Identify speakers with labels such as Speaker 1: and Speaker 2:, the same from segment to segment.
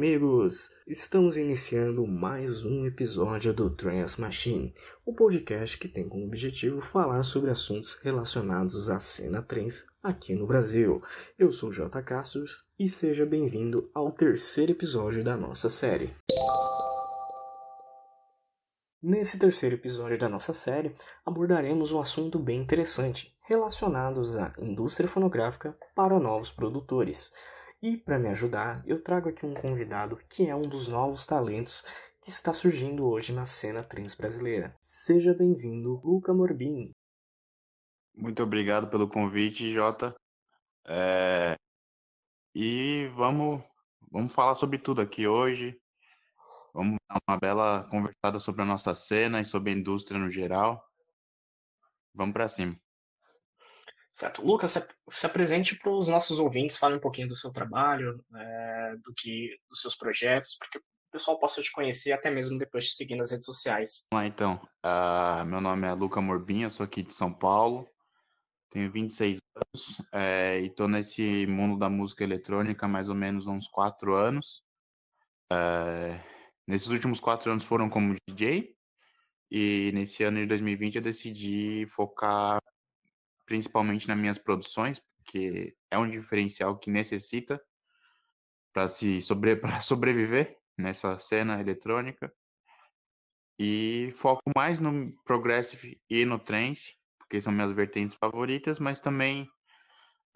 Speaker 1: amigos! Estamos iniciando mais um episódio do Trance Machine, o um podcast que tem como objetivo falar sobre assuntos relacionados à cena trance aqui no Brasil. Eu sou J. Cassius e seja bem-vindo ao terceiro episódio da nossa série. Nesse terceiro episódio da nossa série, abordaremos um assunto bem interessante, relacionados à indústria fonográfica para novos produtores. E para me ajudar, eu trago aqui um convidado que é um dos novos talentos que está surgindo hoje na cena trans brasileira. Seja bem-vindo, Luca Morbin.
Speaker 2: Muito obrigado pelo convite, Jota. É... E vamos, vamos falar sobre tudo aqui hoje. Vamos dar uma bela conversada sobre a nossa cena e sobre a indústria no geral. Vamos para cima.
Speaker 1: Certo. Lucas, se apresente para os nossos ouvintes, fale um pouquinho do seu trabalho, é, do que, dos seus projetos, porque o pessoal possa te conhecer até mesmo depois de seguir nas redes sociais.
Speaker 2: Vamos lá, então. Uh, meu nome é Luca Morbinha, sou aqui de São Paulo, tenho 26 anos é, e estou nesse mundo da música eletrônica há mais ou menos uns 4 anos. É, nesses últimos 4 anos foram como DJ, e nesse ano de 2020 eu decidi focar principalmente nas minhas produções, porque é um diferencial que necessita para se sobre, para sobreviver nessa cena eletrônica. E foco mais no progressive e no trance, porque são minhas vertentes favoritas, mas também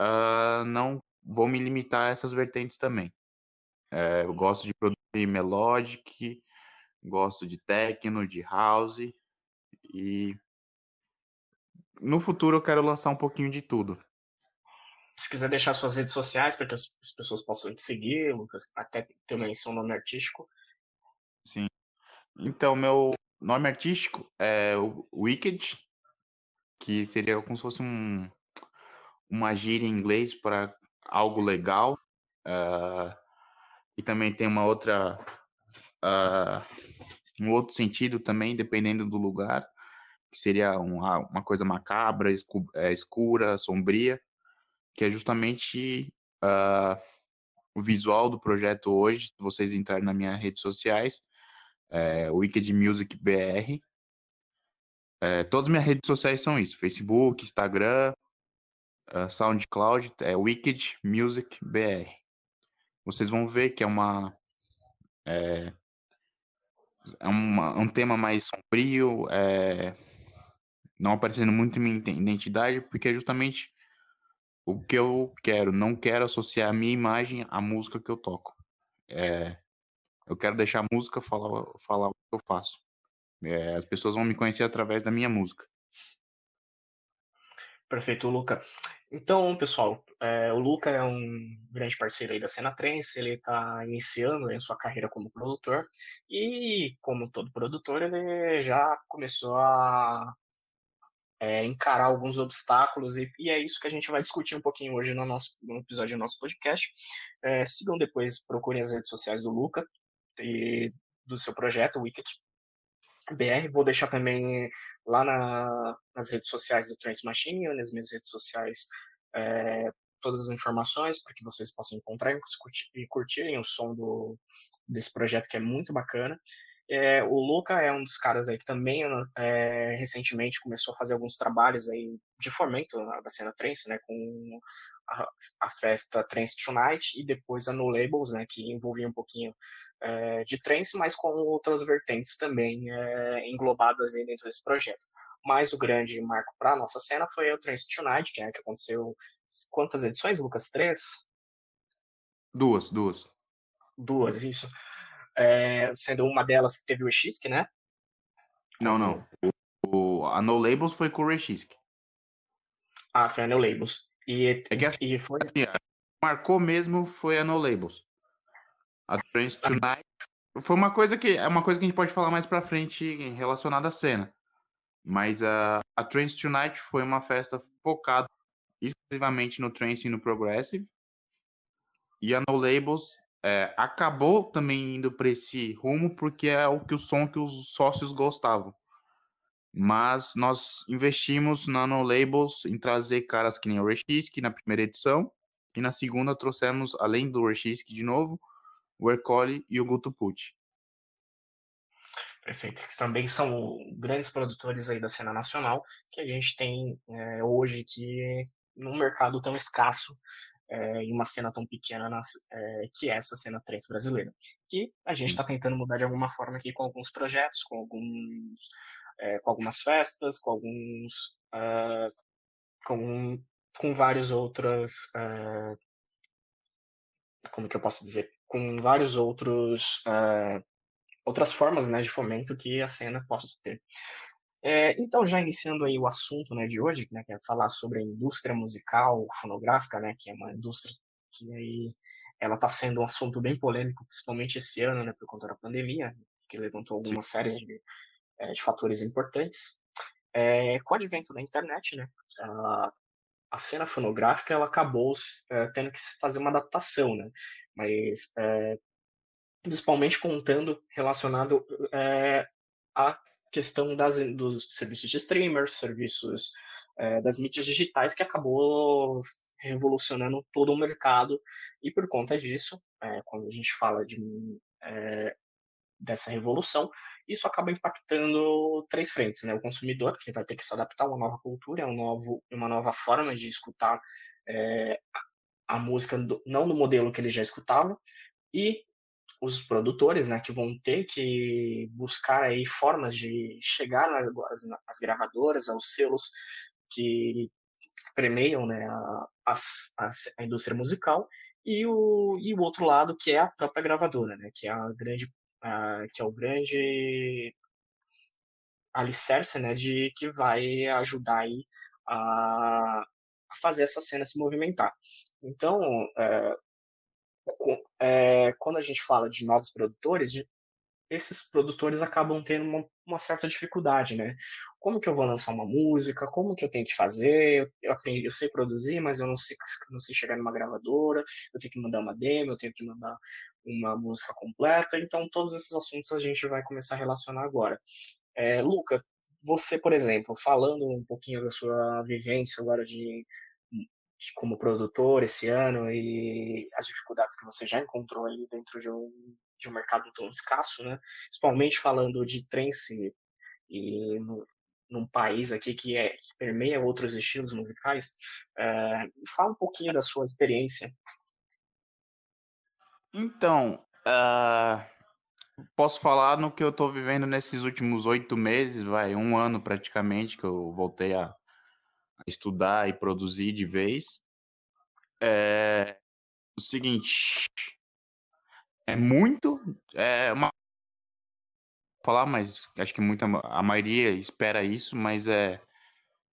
Speaker 2: uh, não vou me limitar a essas vertentes também. É, eu gosto de produzir melodic, gosto de techno, de house e no futuro eu quero lançar um pouquinho de tudo.
Speaker 1: Se quiser deixar suas redes sociais para que as, pessoas possam te seguir, Lucas, até também seu nome artístico.
Speaker 2: Sim. Então, meu nome artístico é Wicked, que seria como se fosse um, uma gíria em inglês para algo legal. Uh, e também tem uma outra. Uh, um outro sentido também, dependendo do lugar que seria uma, uma coisa macabra, escu, é, escura, sombria, que é justamente uh, o visual do projeto hoje. Se vocês entrarem nas minhas redes sociais, é, Wicked Music BR. É, todas as minhas redes sociais são isso: Facebook, Instagram, uh, SoundCloud, é Wicked Music BR. Vocês vão ver que é uma é, é uma, um tema mais sombrio, é, não aparecendo muito minha identidade, porque é justamente o que eu quero. Não quero associar a minha imagem à música que eu toco. É, eu quero deixar a música falar, falar o que eu faço. É, as pessoas vão me conhecer através da minha música.
Speaker 1: Perfeito, Luca. Então, pessoal, é, o Luca é um grande parceiro aí da cena trance, ele está iniciando em sua carreira como produtor e, como todo produtor, ele já começou a é, encarar alguns obstáculos, e, e, é isso que a gente vai discutir um pouquinho hoje no, nosso, no episódio do nosso podcast. É, sigam depois, procurem as redes sociais do Luca e do seu projeto, Wicked BR. Vou deixar também lá na, nas redes sociais do Trans Machine, nas minhas redes sociais, é, todas as informações para que vocês possam encontrar e curtirem o som do, desse projeto que é muito bacana. É, o Luca é um dos caras aí que também é, recentemente começou a fazer alguns trabalhos aí de fomento da cena trance, né, com a, a, festa Trance Tonight e depois a No Labels, né, que envolvia um pouquinho é, de trance, mas com outras vertentes também é, englobadas aí dentro desse projeto. Mas o grande marco para a nossa cena foi o Trance Tonight, que é que aconteceu quantas edições, Lucas? Três?
Speaker 2: Duas, duas.
Speaker 1: Duas, isso é, sendo uma delas que teve o Exisk, né?
Speaker 2: Não, não. O, a No Labels foi com o Exisk.
Speaker 1: Ah, foi a No Labels. E,
Speaker 2: é que assim, e foi... assim, marcou mesmo foi a No Labels. A Trans ah. Tonight foi uma coisa que é uma coisa que a gente pode falar mais para frente relacionada à cena. Mas a, a Trance Tonight foi uma festa focada exclusivamente no trance e no progressive. E a No Labels é, acabou também indo para esse rumo porque é o que o som que os sócios gostavam. Mas nós investimos na No Labels em trazer caras que nem o Rechisk na primeira edição e na segunda trouxemos, além do Rechisk de novo, o Ercole e o Guto Pucci.
Speaker 1: Perfeito, que também são grandes produtores aí da cena nacional que a gente tem é, hoje que num mercado tão escasso é, em uma cena tão pequena nas, é, que é essa cena trance brasileira. Que a gente está tentando mudar de alguma forma aqui com alguns projetos, com alguns é, com algumas festas, com alguns uh, com, com várias outras uh, como que eu posso dizer com vários outros uh, outras formas né, de fomento que a cena possa ter. É, então, já iniciando aí o assunto né, de hoje, né, que é falar sobre a indústria musical fonográfica, né, que é uma indústria que aí ela está sendo um assunto bem polêmico, principalmente esse ano, né, por conta da pandemia, que levantou alguma série de, é, de fatores importantes. É, com o advento da internet, né, a, a cena fonográfica ela acabou é, tendo que fazer uma adaptação, né, mas é, principalmente contando relacionado é, à questão das, dos serviços de streamers, serviços é, das mídias digitais, que acabou revolucionando todo o mercado. E por conta disso, é, quando a gente fala de, é, dessa revolução, isso acaba impactando três frentes. Né? O consumidor, que vai ter que se adaptar a uma nova cultura, um novo, uma nova forma de escutar é, a música, não no modelo que ele já escutava, e os produtores, né, que vão ter que buscar aí formas de chegar nas gravadoras, aos selos que premiam, né, a, a, a, indústria musical e o, e o outro lado que é a própria gravadora, né, que é a grande a, que é o grande alicerce, né, de que vai ajudar aí a, a fazer essa cena se movimentar. Então, é, é, quando a gente fala de novos produtores, esses produtores acabam tendo uma, uma, certa dificuldade, né? Como que eu vou lançar uma música? Como que eu tenho que fazer? Eu, aprendi, eu sei produzir, mas eu não sei, não sei chegar numa gravadora. Eu tenho que mandar uma demo, eu tenho que mandar uma música completa. Então, todos esses assuntos a gente vai começar a relacionar agora. É, Luca, você, por exemplo, falando um pouquinho da sua vivência agora de como produtor esse ano e as dificuldades que você já encontrou aí dentro de um, de um mercado tão escasso, né? Principalmente falando de trance e no, num país aqui que, é, que permeia outros estilos musicais. É, fala um pouquinho da sua experiência.
Speaker 2: Então, uh, posso falar no que eu estou vivendo nesses últimos oito meses, vai, um ano praticamente que eu voltei a estudar e produzir de vez. É o seguinte, é muito, é uma falar, mas acho que muita a maioria espera isso, mas é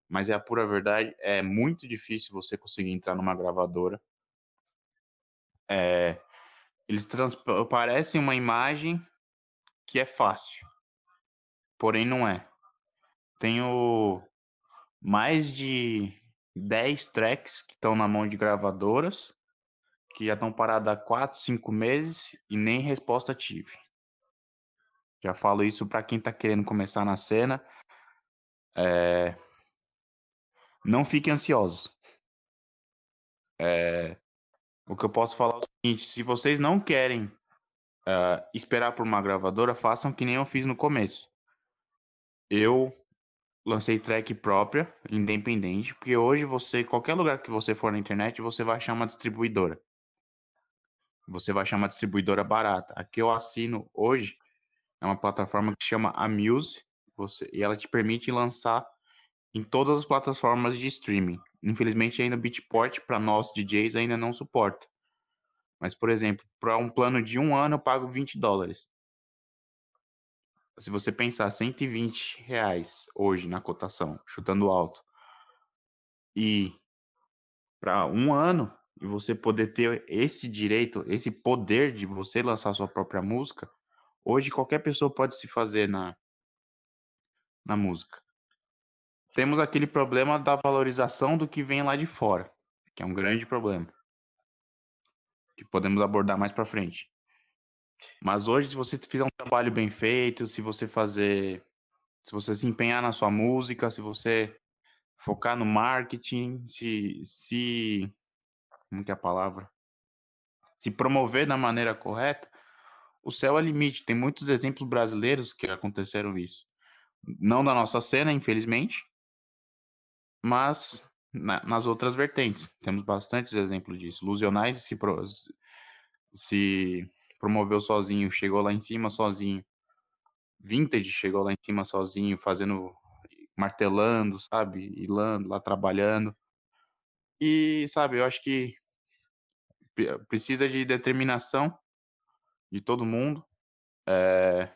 Speaker 2: mas é a pura verdade, é muito difícil você conseguir entrar numa gravadora. É, eles parecem uma imagem que é fácil, porém não é. Tenho mais de 10 tracks que estão na mão de gravadoras, que já estão paradas há 4, 5 meses e nem resposta tive. Já falo isso para quem está querendo começar na cena. É... Não fiquem ansiosos. É... O que eu posso falar é o seguinte: se vocês não querem uh, esperar por uma gravadora, façam que nem eu fiz no começo. Eu lancei track própria, independente, porque hoje você, qualquer lugar que você for na internet, você vai achar uma distribuidora. Você vai achar uma distribuidora barata. A que eu assino hoje é uma plataforma que chama Amuse, você, e ela te permite lançar em todas as plataformas de streaming. Infelizmente ainda o Beatport para nós DJs ainda não suporta. Mas, por exemplo, para um plano de um ano eu pago 20 dólares se você pensar 120 reais hoje na cotação, chutando alto, e para um ano, e você poder ter esse direito, esse poder de você lançar sua própria música, hoje qualquer pessoa pode se fazer na, na música. Temos aquele problema da valorização do que vem lá de fora, que é um grande problema, que podemos abordar mais para frente. Mas hoje, se você fizer um trabalho bem feito, se você fazer. Se você se empenhar na sua música, se você focar no marketing, se. se como que é a palavra? Se promover da maneira correta, o céu é limite. Tem muitos exemplos brasileiros que aconteceram isso. Não da nossa cena, infelizmente, mas na, nas outras vertentes. Temos bastantes exemplos disso. Lusionais se, se promoveu sozinho, chegou lá em cima sozinho. Vintage chegou lá em cima sozinho, fazendo, martelando, sabe? Hilando lá, trabalhando. E, sabe, eu acho que precisa de determinação de todo mundo. É,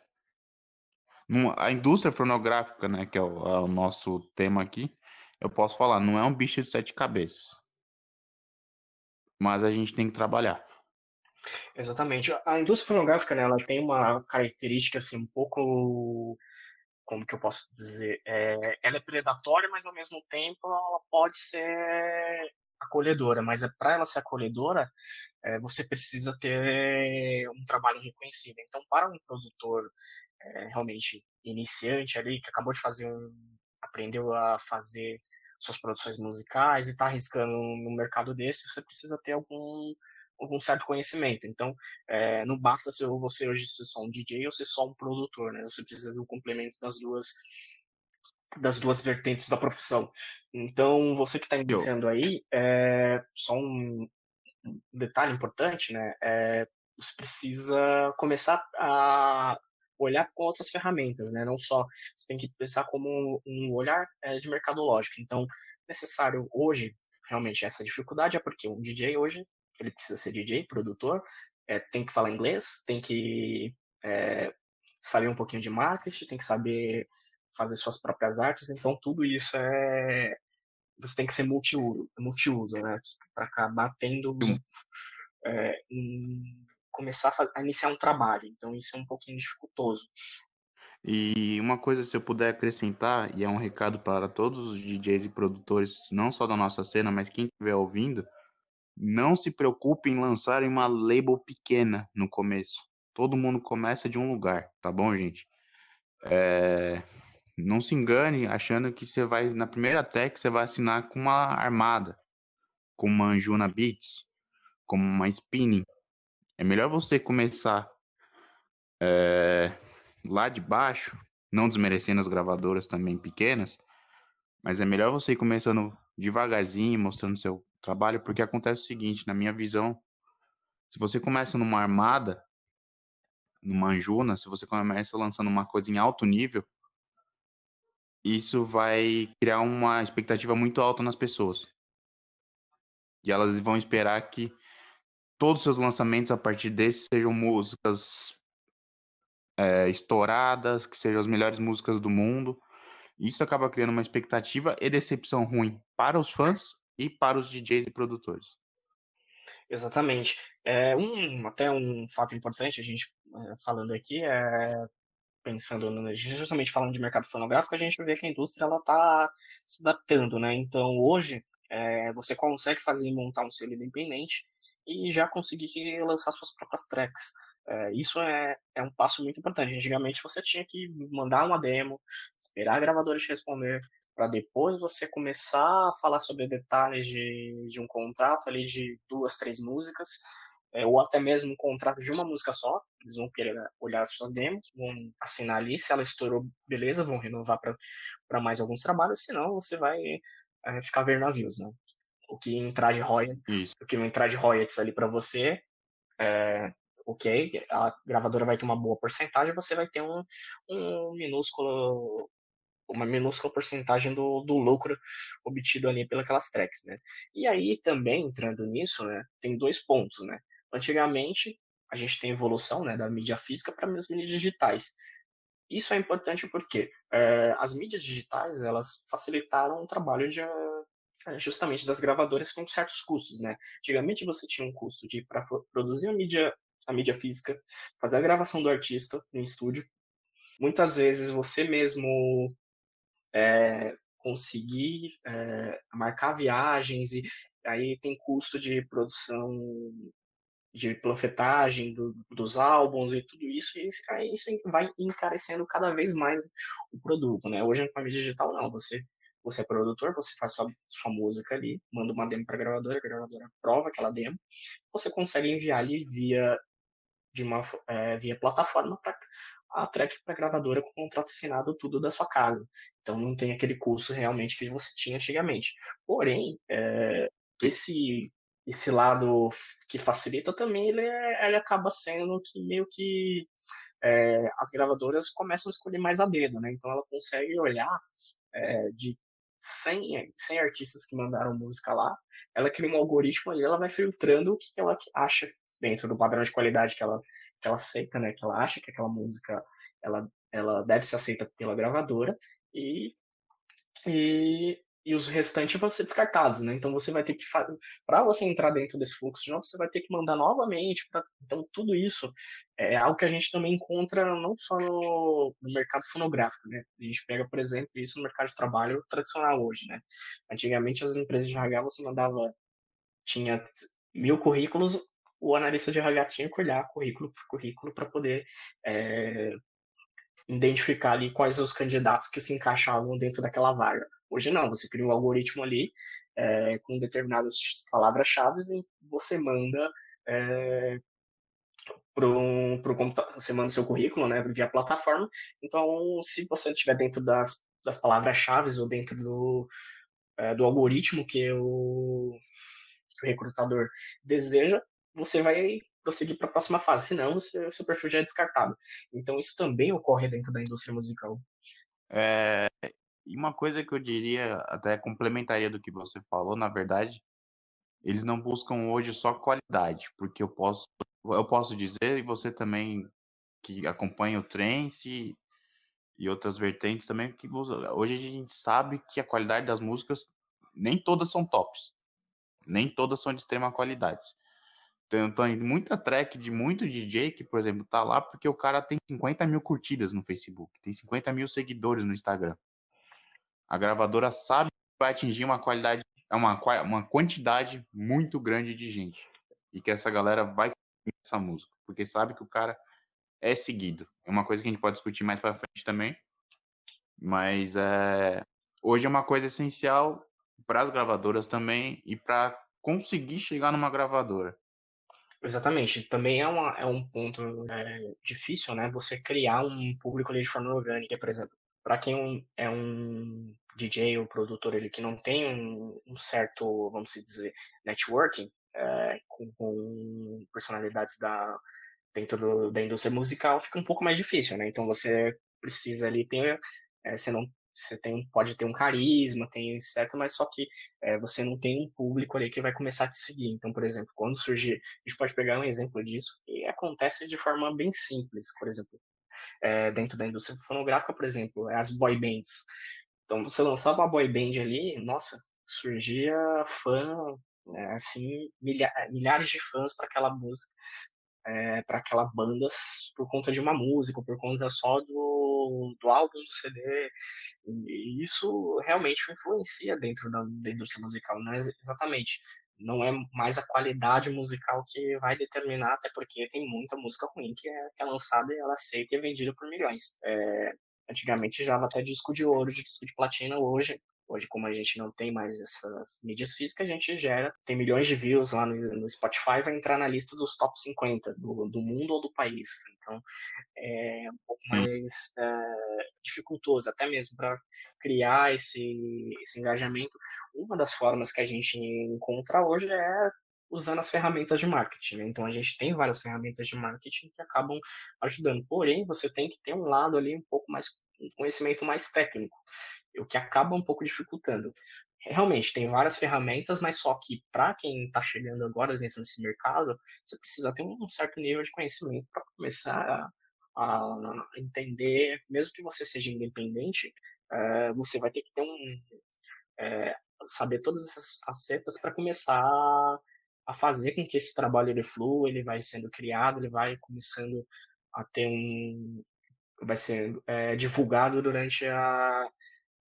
Speaker 2: a indústria fonográfica, né, que é o, é o, nosso tema aqui, eu posso falar, não é um bicho de sete cabeças. Mas a gente tem que trabalhar.
Speaker 1: Exatamente. A indústria fonográfica, né, ela tem uma característica assim um pouco como que eu posso dizer, é, ela é predatória, mas ao mesmo tempo ela pode ser acolhedora, mas é para ela ser acolhedora, é, você precisa ter um trabalho reconhecido. Então, para um produtor é, realmente iniciante ali, que acabou de fazer um, aprendeu a fazer suas produções musicais e está arriscando no mercado desse, você precisa ter algum algum certo conhecimento. Então, é, não basta ser você hoje ser só um DJ ou ser só um produtor, né? Você precisa do complemento das duas das duas vertentes da profissão. Então, você que está iniciando aí, é, só um detalhe importante, né? É, você precisa começar a olhar com outras ferramentas, né? Não só você tem que pensar como um olhar é, de mercadológico. Então, necessário hoje realmente essa dificuldade é porque um DJ hoje ele precisa ser DJ, produtor, é, tem que falar inglês, tem que é, saber um pouquinho de marketing, tem que saber fazer suas próprias artes, então tudo isso é você tem que ser multiuso, multiuso né? Para acabar tendo é, um, começar a, a, iniciar um trabalho. Então isso é um pouquinho dificultoso.
Speaker 2: E uma coisa, se eu puder acrescentar, e é um recado para todos os DJs e produtores, não só da nossa cena, mas quem estiver ouvindo, não se preocupe em lançar uma label pequena no começo. Todo mundo começa de um lugar, tá bom, gente? É... Não se engane achando que você vai, na primeira track, você vai assinar com uma armada, com uma Anjuna Beats, com uma Spinning. É melhor você começar é... lá de baixo, não desmerecendo as gravadoras também pequenas, mas é melhor você ir começando devagarzinho, mostrando seu trabalho, porque acontece o seguinte, na minha visão, se você começa numa armada, numa anjuna, se você começa lançando uma coisa em alto nível, isso vai criar uma expectativa muito alta nas pessoas. E elas vão esperar que todos os seus lançamentos a partir desse sejam músicas é, estouradas, que sejam as melhores músicas do mundo. Isso acaba criando uma expectativa e decepção ruim para os fãs e para os DJs e produtores.
Speaker 1: Exatamente. É, um, até um fato importante, a gente é, falando aqui, é pensando no, justamente falando de mercado fonográfico, a gente vê que a indústria ela está se adaptando, né? Então hoje é, você consegue fazer montar um selo independente e já conseguir lançar suas próprias tracks. É, isso é, é um passo muito importante. Antigamente você tinha que mandar uma demo, esperar a gravadora te responder, para depois você começar a falar sobre detalhes de, de um contrato ali de duas, três músicas, é, ou até mesmo um contrato de uma música só. Eles vão querer olhar as suas demos, vão assinar ali, se ela estourou, beleza, vão renovar para mais alguns trabalhos, senão você vai é, ficar vendo navios, né? O que entrar de royalties, Isso. o que entrar de royalties ali para você, é, ok, a gravadora vai ter uma boa porcentagem, você vai ter um, um minúsculo uma minúscula porcentagem do, do lucro obtido ali pelas tracks, né? E aí também entrando nisso, né, tem dois pontos, né? Antigamente a gente tem evolução, né, da mídia física para as mídias digitais. Isso é importante porque é, as mídias digitais elas facilitaram o trabalho de é, justamente das gravadoras com certos custos, né? Antigamente você tinha um custo de para produzir a mídia a mídia física, fazer a gravação do artista no estúdio. Muitas vezes você mesmo é, conseguir é, marcar viagens e aí tem custo de produção de panfletagem do, dos álbuns e tudo isso, e aí isso vai encarecendo cada vez mais o produto, né? Hoje a mídia digital não, você você é produtor, você faz sua, sua música ali, manda uma demo para a gravadora, a gravadora aprova aquela demo, você consegue enviar ali via de uma é, via plataforma para a track para gravadora com o contrato assinado tudo da sua casa. Então não tem aquele custo realmente que você tinha antigamente. Porém, é, esse esse lado que facilita também ele, é, ele acaba sendo que meio que é, as gravadoras começam a escolher mais a dedo, né? Então ela consegue olhar é, de 100, 100 artistas que mandaram música lá, ela cria um algoritmo e ela vai filtrando o que ela acha dentro do padrão de qualidade que ela, que ela aceita, né? Que ela acha que aquela música ela, ela deve ser aceita pela gravadora e, e, e os restantes vão ser descartados, né? Então você vai ter que para você entrar dentro desse fluxo de novo, você vai ter que mandar novamente. Pra... Então tudo isso é algo que a gente também encontra não só no, no, mercado fonográfico, né? A gente pega, por exemplo, isso no mercado de trabalho tradicional hoje, né? Antigamente as empresas de RH você mandava tinha mil currículos, o analista de RH tinha que olhar currículo por currículo para poder é, identificar ali quais os candidatos que se encaixavam dentro daquela vaga. Hoje não, você cria um algoritmo ali é, com determinadas palavras-chave e você manda é, pro, pro computador, você manda seu currículo, né, via plataforma. Então, se você estiver dentro das, das palavras-chave ou dentro do, é, do algoritmo que o, que o recrutador deseja, você vai prosseguir para a próxima fase, senão o seu, seu perfil já é descartado. Então isso também ocorre dentro da indústria musical.
Speaker 2: É, e uma coisa que eu diria, até complementaria do que você falou, na verdade, eles não buscam hoje só qualidade, porque eu posso, eu posso dizer, e você também que acompanha o trance e outras vertentes também, que hoje a gente sabe que a qualidade das músicas nem todas são tops, nem todas são de extrema qualidade. Tem, tem muita track de muito DJ que, por exemplo, tá lá porque o cara tem 50 mil curtidas no Facebook, tem 50 mil seguidores no Instagram. A gravadora sabe que vai atingir uma qualidade, uma, uma quantidade muito grande de gente. E que essa galera vai essa música, porque sabe que o cara é seguido. É uma coisa que a gente pode discutir mais para frente também. Mas é, hoje é uma coisa essencial para as gravadoras também e para conseguir chegar numa gravadora.
Speaker 1: Exatamente. Também é, uma, é um ponto é, difícil, né? Você criar um público ali de forma orgânica, por exemplo. Para quem é um DJ ou produtor ele que não tem um, um certo, vamos dizer, networking é, com, com, personalidades da, dentro do, da indústria musical, fica um pouco mais difícil, né? Então você precisa ali ter, é, você não você tem, pode ter um carisma, tem certo, mas só que é, você não tem um público ali que vai começar a te seguir. Então, por exemplo, quando surgir, a gente pode pegar um exemplo disso e acontece de forma bem simples, por exemplo, é, dentro da indústria fonográfica, por exemplo, é as boy bands. Então, você lançava uma boy band ali, nossa, surgia fã, é, assim, milha milhares de fãs para aquela música, é, para aquela banda por conta de uma música, por conta só do, do álbum, do CD. E isso realmente influencia dentro da, da indústria musical, não é exatamente. Não é mais a qualidade musical que vai determinar, até porque tem muita música ruim que é, que é lançada e ela é aceita e é vendida por milhões. É, antigamente já até disco de ouro, disco de platina, hoje Hoje, como a gente não tem mais essas mídias físicas, a gente gera, tem milhões de views lá no, no Spotify, vai entrar na lista dos top 50 do, do mundo ou do país. Então, é um pouco mais é, dificultoso, até mesmo para criar esse, esse engajamento. Uma das formas que a gente encontra hoje é usando as ferramentas de marketing. Né? Então a gente tem várias ferramentas de marketing que acabam ajudando. Porém, você tem que ter um lado ali um pouco mais um conhecimento mais técnico o que acaba um pouco dificultando. Realmente, tem várias ferramentas, mas só que para quem está chegando agora dentro desse mercado, você precisa ter um certo nível de conhecimento para começar a, a, entender, mesmo que você seja independente, é, você vai ter que ter um. É, saber todas essas facetas para começar a fazer com que esse trabalho ele flua, ele vai sendo criado, ele vai começando a ter um. Vai ser é, divulgado durante a,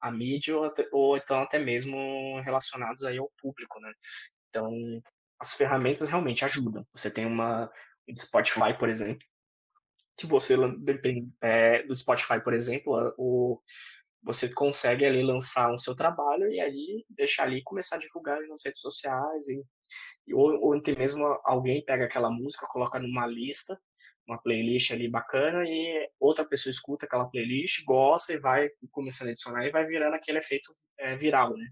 Speaker 1: a mídia ou, ou então até mesmo relacionados aí ao público, né? Então, as ferramentas realmente ajudam. Você tem uma Spotify, por exemplo, que você é, do Spotify, por exemplo, o você consegue ali lançar o seu trabalho e aí deixar ali começar a divulgar nas redes sociais e Ou, ou até mesmo alguém pega aquela música, coloca numa lista, uma playlist ali bacana, e outra pessoa escuta aquela playlist, gosta e vai começando a adicionar e vai virando aquele efeito é, viral, né?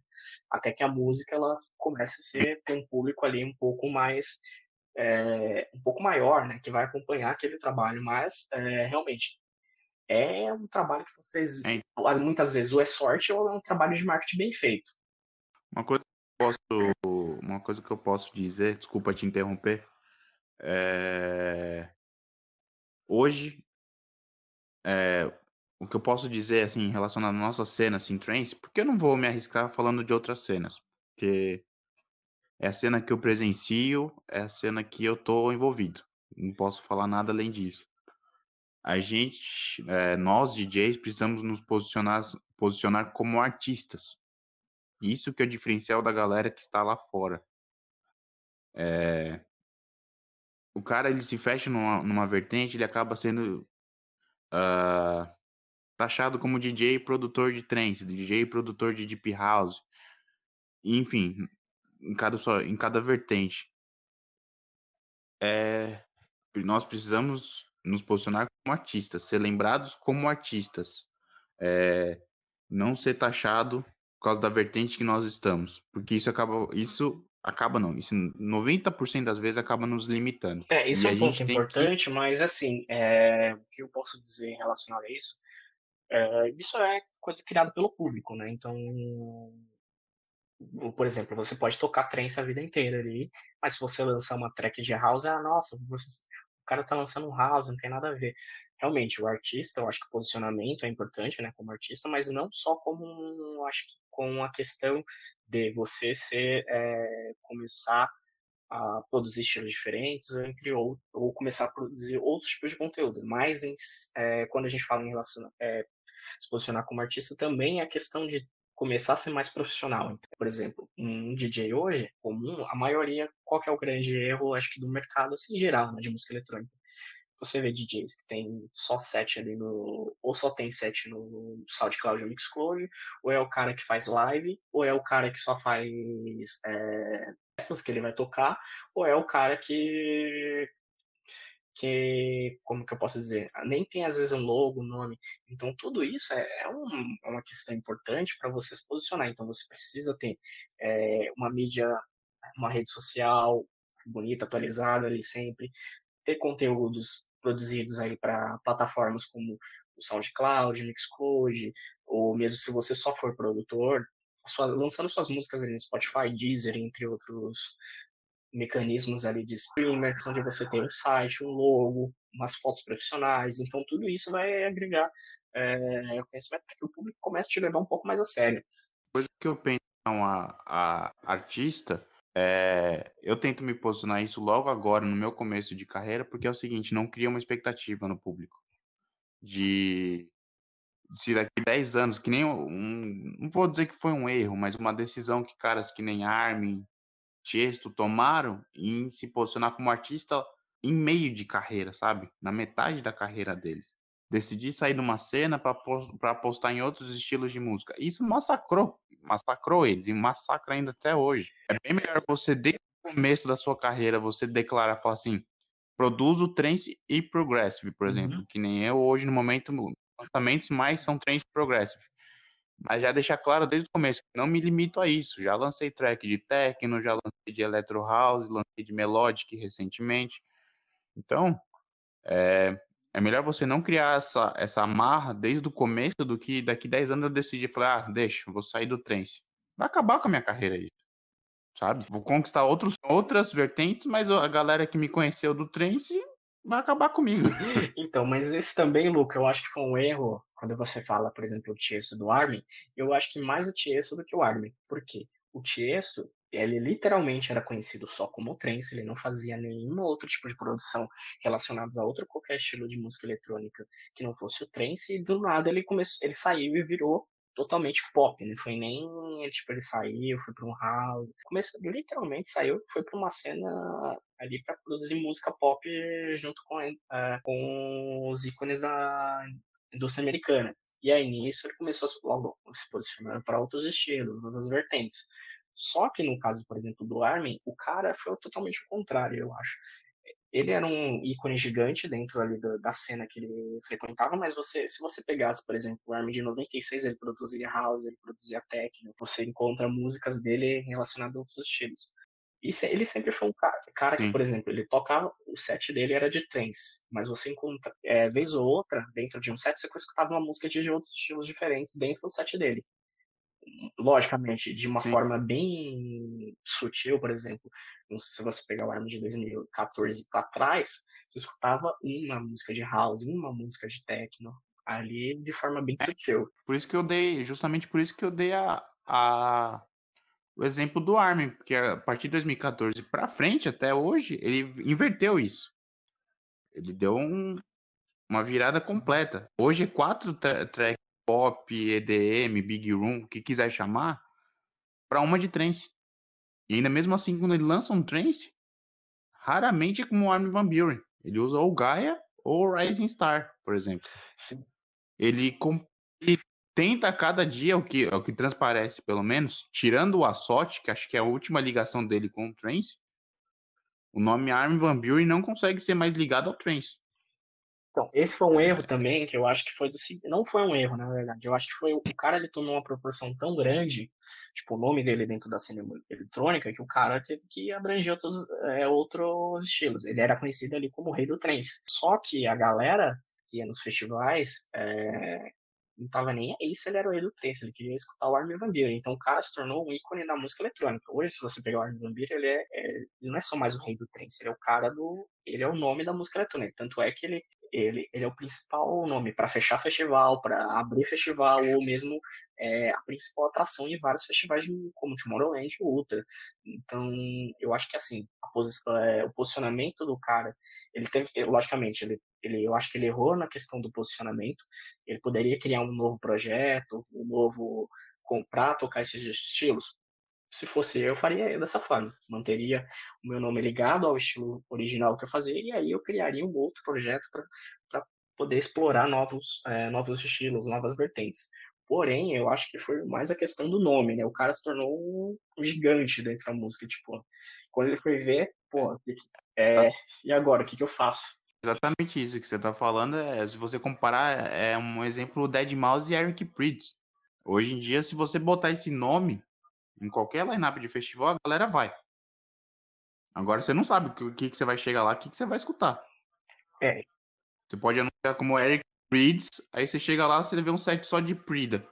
Speaker 1: Até que a música ela comece a ser com um público ali um pouco mais é, um pouco maior, né, que vai acompanhar aquele trabalho, mas é, realmente é um trabalho que vocês é. muitas vezes ou é sorte ou é um trabalho de marketing bem feito.
Speaker 2: Uma coisa que posso, uma coisa que eu posso dizer, desculpa te interromper, é... hoje é... o que eu posso dizer assim relacionado à nossa cena assim trance, porque eu não vou me arriscar falando de outras cenas, porque é a cena que eu presencio, é a cena que eu tô envolvido. Não posso falar nada além disso. A gente, é, nós DJs, precisamos nos posicionar, posicionar como artistas. Isso que é o diferencial da galera que está lá fora. É... O cara ele se fecha numa, numa vertente, ele acaba sendo uh, taxado como DJ produtor de trance, DJ produtor de deep house. Enfim, em cada, só, em cada vertente. É, nós precisamos nos posicionar como artistas, ser lembrados como artistas, é, não ser taxado causa da vertente que nós estamos, porque isso acaba, isso acaba não, isso 90% das vezes acaba nos limitando.
Speaker 1: É, isso e é um ponto importante, que... mas assim, é, o que eu posso dizer em relação a isso, é, isso é coisa criada pelo público, né? Então por exemplo, você pode tocar trance a vida inteira ali, mas se você lançar uma track de house, ah, nossa, você, o cara tá lançando um house, não tem nada a ver. Realmente, o artista, eu acho que o posicionamento é importante, né, como artista, mas não só como, eu acho que com a questão de você ser, é, começar a produzir estilos diferentes, entre ou, ou começar a produzir outros tipos de conteúdo. Mas em, é, quando a gente fala em relação é, se posicionar como artista, também é a questão de começar a ser mais profissional. Então, por exemplo, um DJ hoje, comum, a maioria, qual é o grande erro, acho que do mercado, assim, em geral, né, de música eletrônica? Você vê DJs que tem só set ali no. Ou só tem set no SoundCloud ou Mixcloud, ou é o cara que faz live, ou é o cara que só faz é, peças que ele vai tocar, ou é o cara que que, como que eu posso dizer, nem tem às vezes um logo, um nome. Então, tudo isso é, é, um, é uma questão importante para você se posicionar. Então, você precisa ter é, uma mídia, uma rede social bonita, atualizada ali sempre, ter conteúdos produzidos aí para plataformas como o SoundCloud, Mixcloud, ou mesmo se você só for produtor, sua, lançando suas músicas ali no Spotify, Deezer, entre outros mecanismos ali de streamer, onde você tem um site, um logo, umas fotos profissionais. Então, tudo isso vai agregar é, conhecimento para que o público comece a te levar um pouco mais a sério.
Speaker 2: Coisa que eu penso a, a artista, é, eu tento me posicionar isso logo agora, no meu começo de carreira, porque é o seguinte, não cria uma expectativa no público. De se daqui 10 anos, que nem um, não vou dizer que foi um erro, mas uma decisão que caras que nem Armin, Tiesto tomaram em se posicionar como artista em meio de carreira, sabe? Na metade da carreira deles. Decidir sair de uma cena para apostar em outros estilos de música. Isso massacrou, massacrou eles e massacra ainda até hoje. É bem melhor você, desde o começo da sua carreira, você declarar, falar assim, produzo trance e progressive, por exemplo, uhum. que nem eu hoje no momento, lançamentos mais são trance e progressive. Mas já deixar claro desde o começo que não me limito a isso. Já lancei track de techno, já lancei de electro house, lancei de melodic recentemente. Então, é, é melhor você não criar essa, essa amarra desde o começo do que daqui 10 anos eu decidir falar, ah, deixa, vou sair do trance. Vai acabar com a minha carreira isso. Sabe? Vou conquistar outros, outras vertentes, mas a galera que me conheceu do trance vai acabar comigo.
Speaker 1: Então, mas esse também, Luca, eu acho que foi um erro quando você fala, por exemplo, o Tiesto do Armin. Eu acho que mais o Tiesto do que o Armin. Por quê? O Tiesto, ele literalmente era conhecido só como trance, ele não fazia nenhum outro tipo de produção relacionados a outro qualquer estilo de música eletrônica que não fosse o trance, e do nada ele começou, ele saiu e virou totalmente pop, não foi nem, tipo, ele saiu, foi para um house, começou, literalmente saiu, foi para uma cena ali para produzir música pop junto com, uh, com os ícones da indústria americana. E aí nisso ele começou logo se posicionando para outros estilos, outras vertentes. Só que no caso, por exemplo, do Armin, o cara foi totalmente o contrário, eu acho. Ele era um ícone gigante dentro ali da, da cena que ele frequentava, mas você, se você pegasse, por exemplo, o Armin de 96, ele produzia house, ele produzia techno, você encontra músicas dele relacionadas a outros estilos. E ele sempre foi um cara, cara que, por exemplo, ele tocava, o set dele era de trance, mas você encontra, é, vez ou outra, dentro de um set, você escutava uma música de outros estilos diferentes dentro do set dele logicamente, de uma Sim. forma bem sutil, por exemplo, se você pegar o Armin de 2014 para trás, você escutava uma música de house, uma música de techno, ali de forma bem é, sutil.
Speaker 2: Por isso que eu dei, justamente por isso que eu dei a, a o exemplo do Armin, porque a partir de 2014 para frente, até hoje, ele inverteu isso. Ele deu um, uma virada completa. Hoje é quatro tracks pop, EDM, Big Room, o que quiser chamar, para uma de trance. E ainda mesmo assim, quando ele lança um trance, raramente é como o Armin Van Buren. Ele usa ou Gaia ou Rising Star, por exemplo. Sim. Ele, ele tenta cada dia, o que, o que transparece pelo menos, tirando o Assote, que acho que é a última ligação dele com o trance, o nome Armin Van Buren não consegue ser mais ligado ao trance.
Speaker 1: Então, esse foi um erro também, que eu acho que foi assim, não foi um erro, na verdade. Eu acho que foi o cara ele tomou uma proporção tão grande, tipo, o nome dele dentro da cena eletrônica, que o cara teve que abranger outros, é, outros estilos. Ele era conhecido ali como o rei do trance. Só que a galera que ia nos festivais é, não tava nem aí se ele era o rei do trance, ele queria escutar o Armin Van Buren. Então o cara se tornou um ícone da música eletrônica. Hoje, se você pegar o Armin Van Buren, ele, é, é, ele não é só mais o rei do trance, ele é o cara do... ele é o nome da música eletrônica. Tanto é que ele, ele, ele é o principal nome para fechar festival, para abrir festival, ou mesmo é, a principal atração em vários festivais como Tomorrowland e Ultra. Então, eu acho que assim, é, o posicionamento do cara, ele teve, logicamente, ele ele, eu acho que ele errou na questão do posicionamento. Ele poderia criar um novo projeto, um novo comprar, tocar esses estilos. Se fosse eu, eu faria dessa forma. Manteria o meu nome ligado ao estilo original que eu fazia e aí eu criaria um outro projeto para poder explorar novos, é, novos estilos, novas vertentes. Porém, eu acho que foi mais a questão do nome, né? O cara se tornou um gigante dentro da música. Tipo, quando ele foi ver, pô, é, e agora, o que, que eu faço?
Speaker 2: Exatamente isso que você está falando. É, se você comparar, é um exemplo Dead Mouse e Eric Prydz. Hoje em dia, se você botar esse nome em qualquer lineup de festival, a galera vai. Agora você não sabe o que, que você vai chegar lá, o que, que você vai escutar.
Speaker 1: É.
Speaker 2: Você pode anunciar como Eric Prydz, aí você chega lá, você vê um set só de Prida,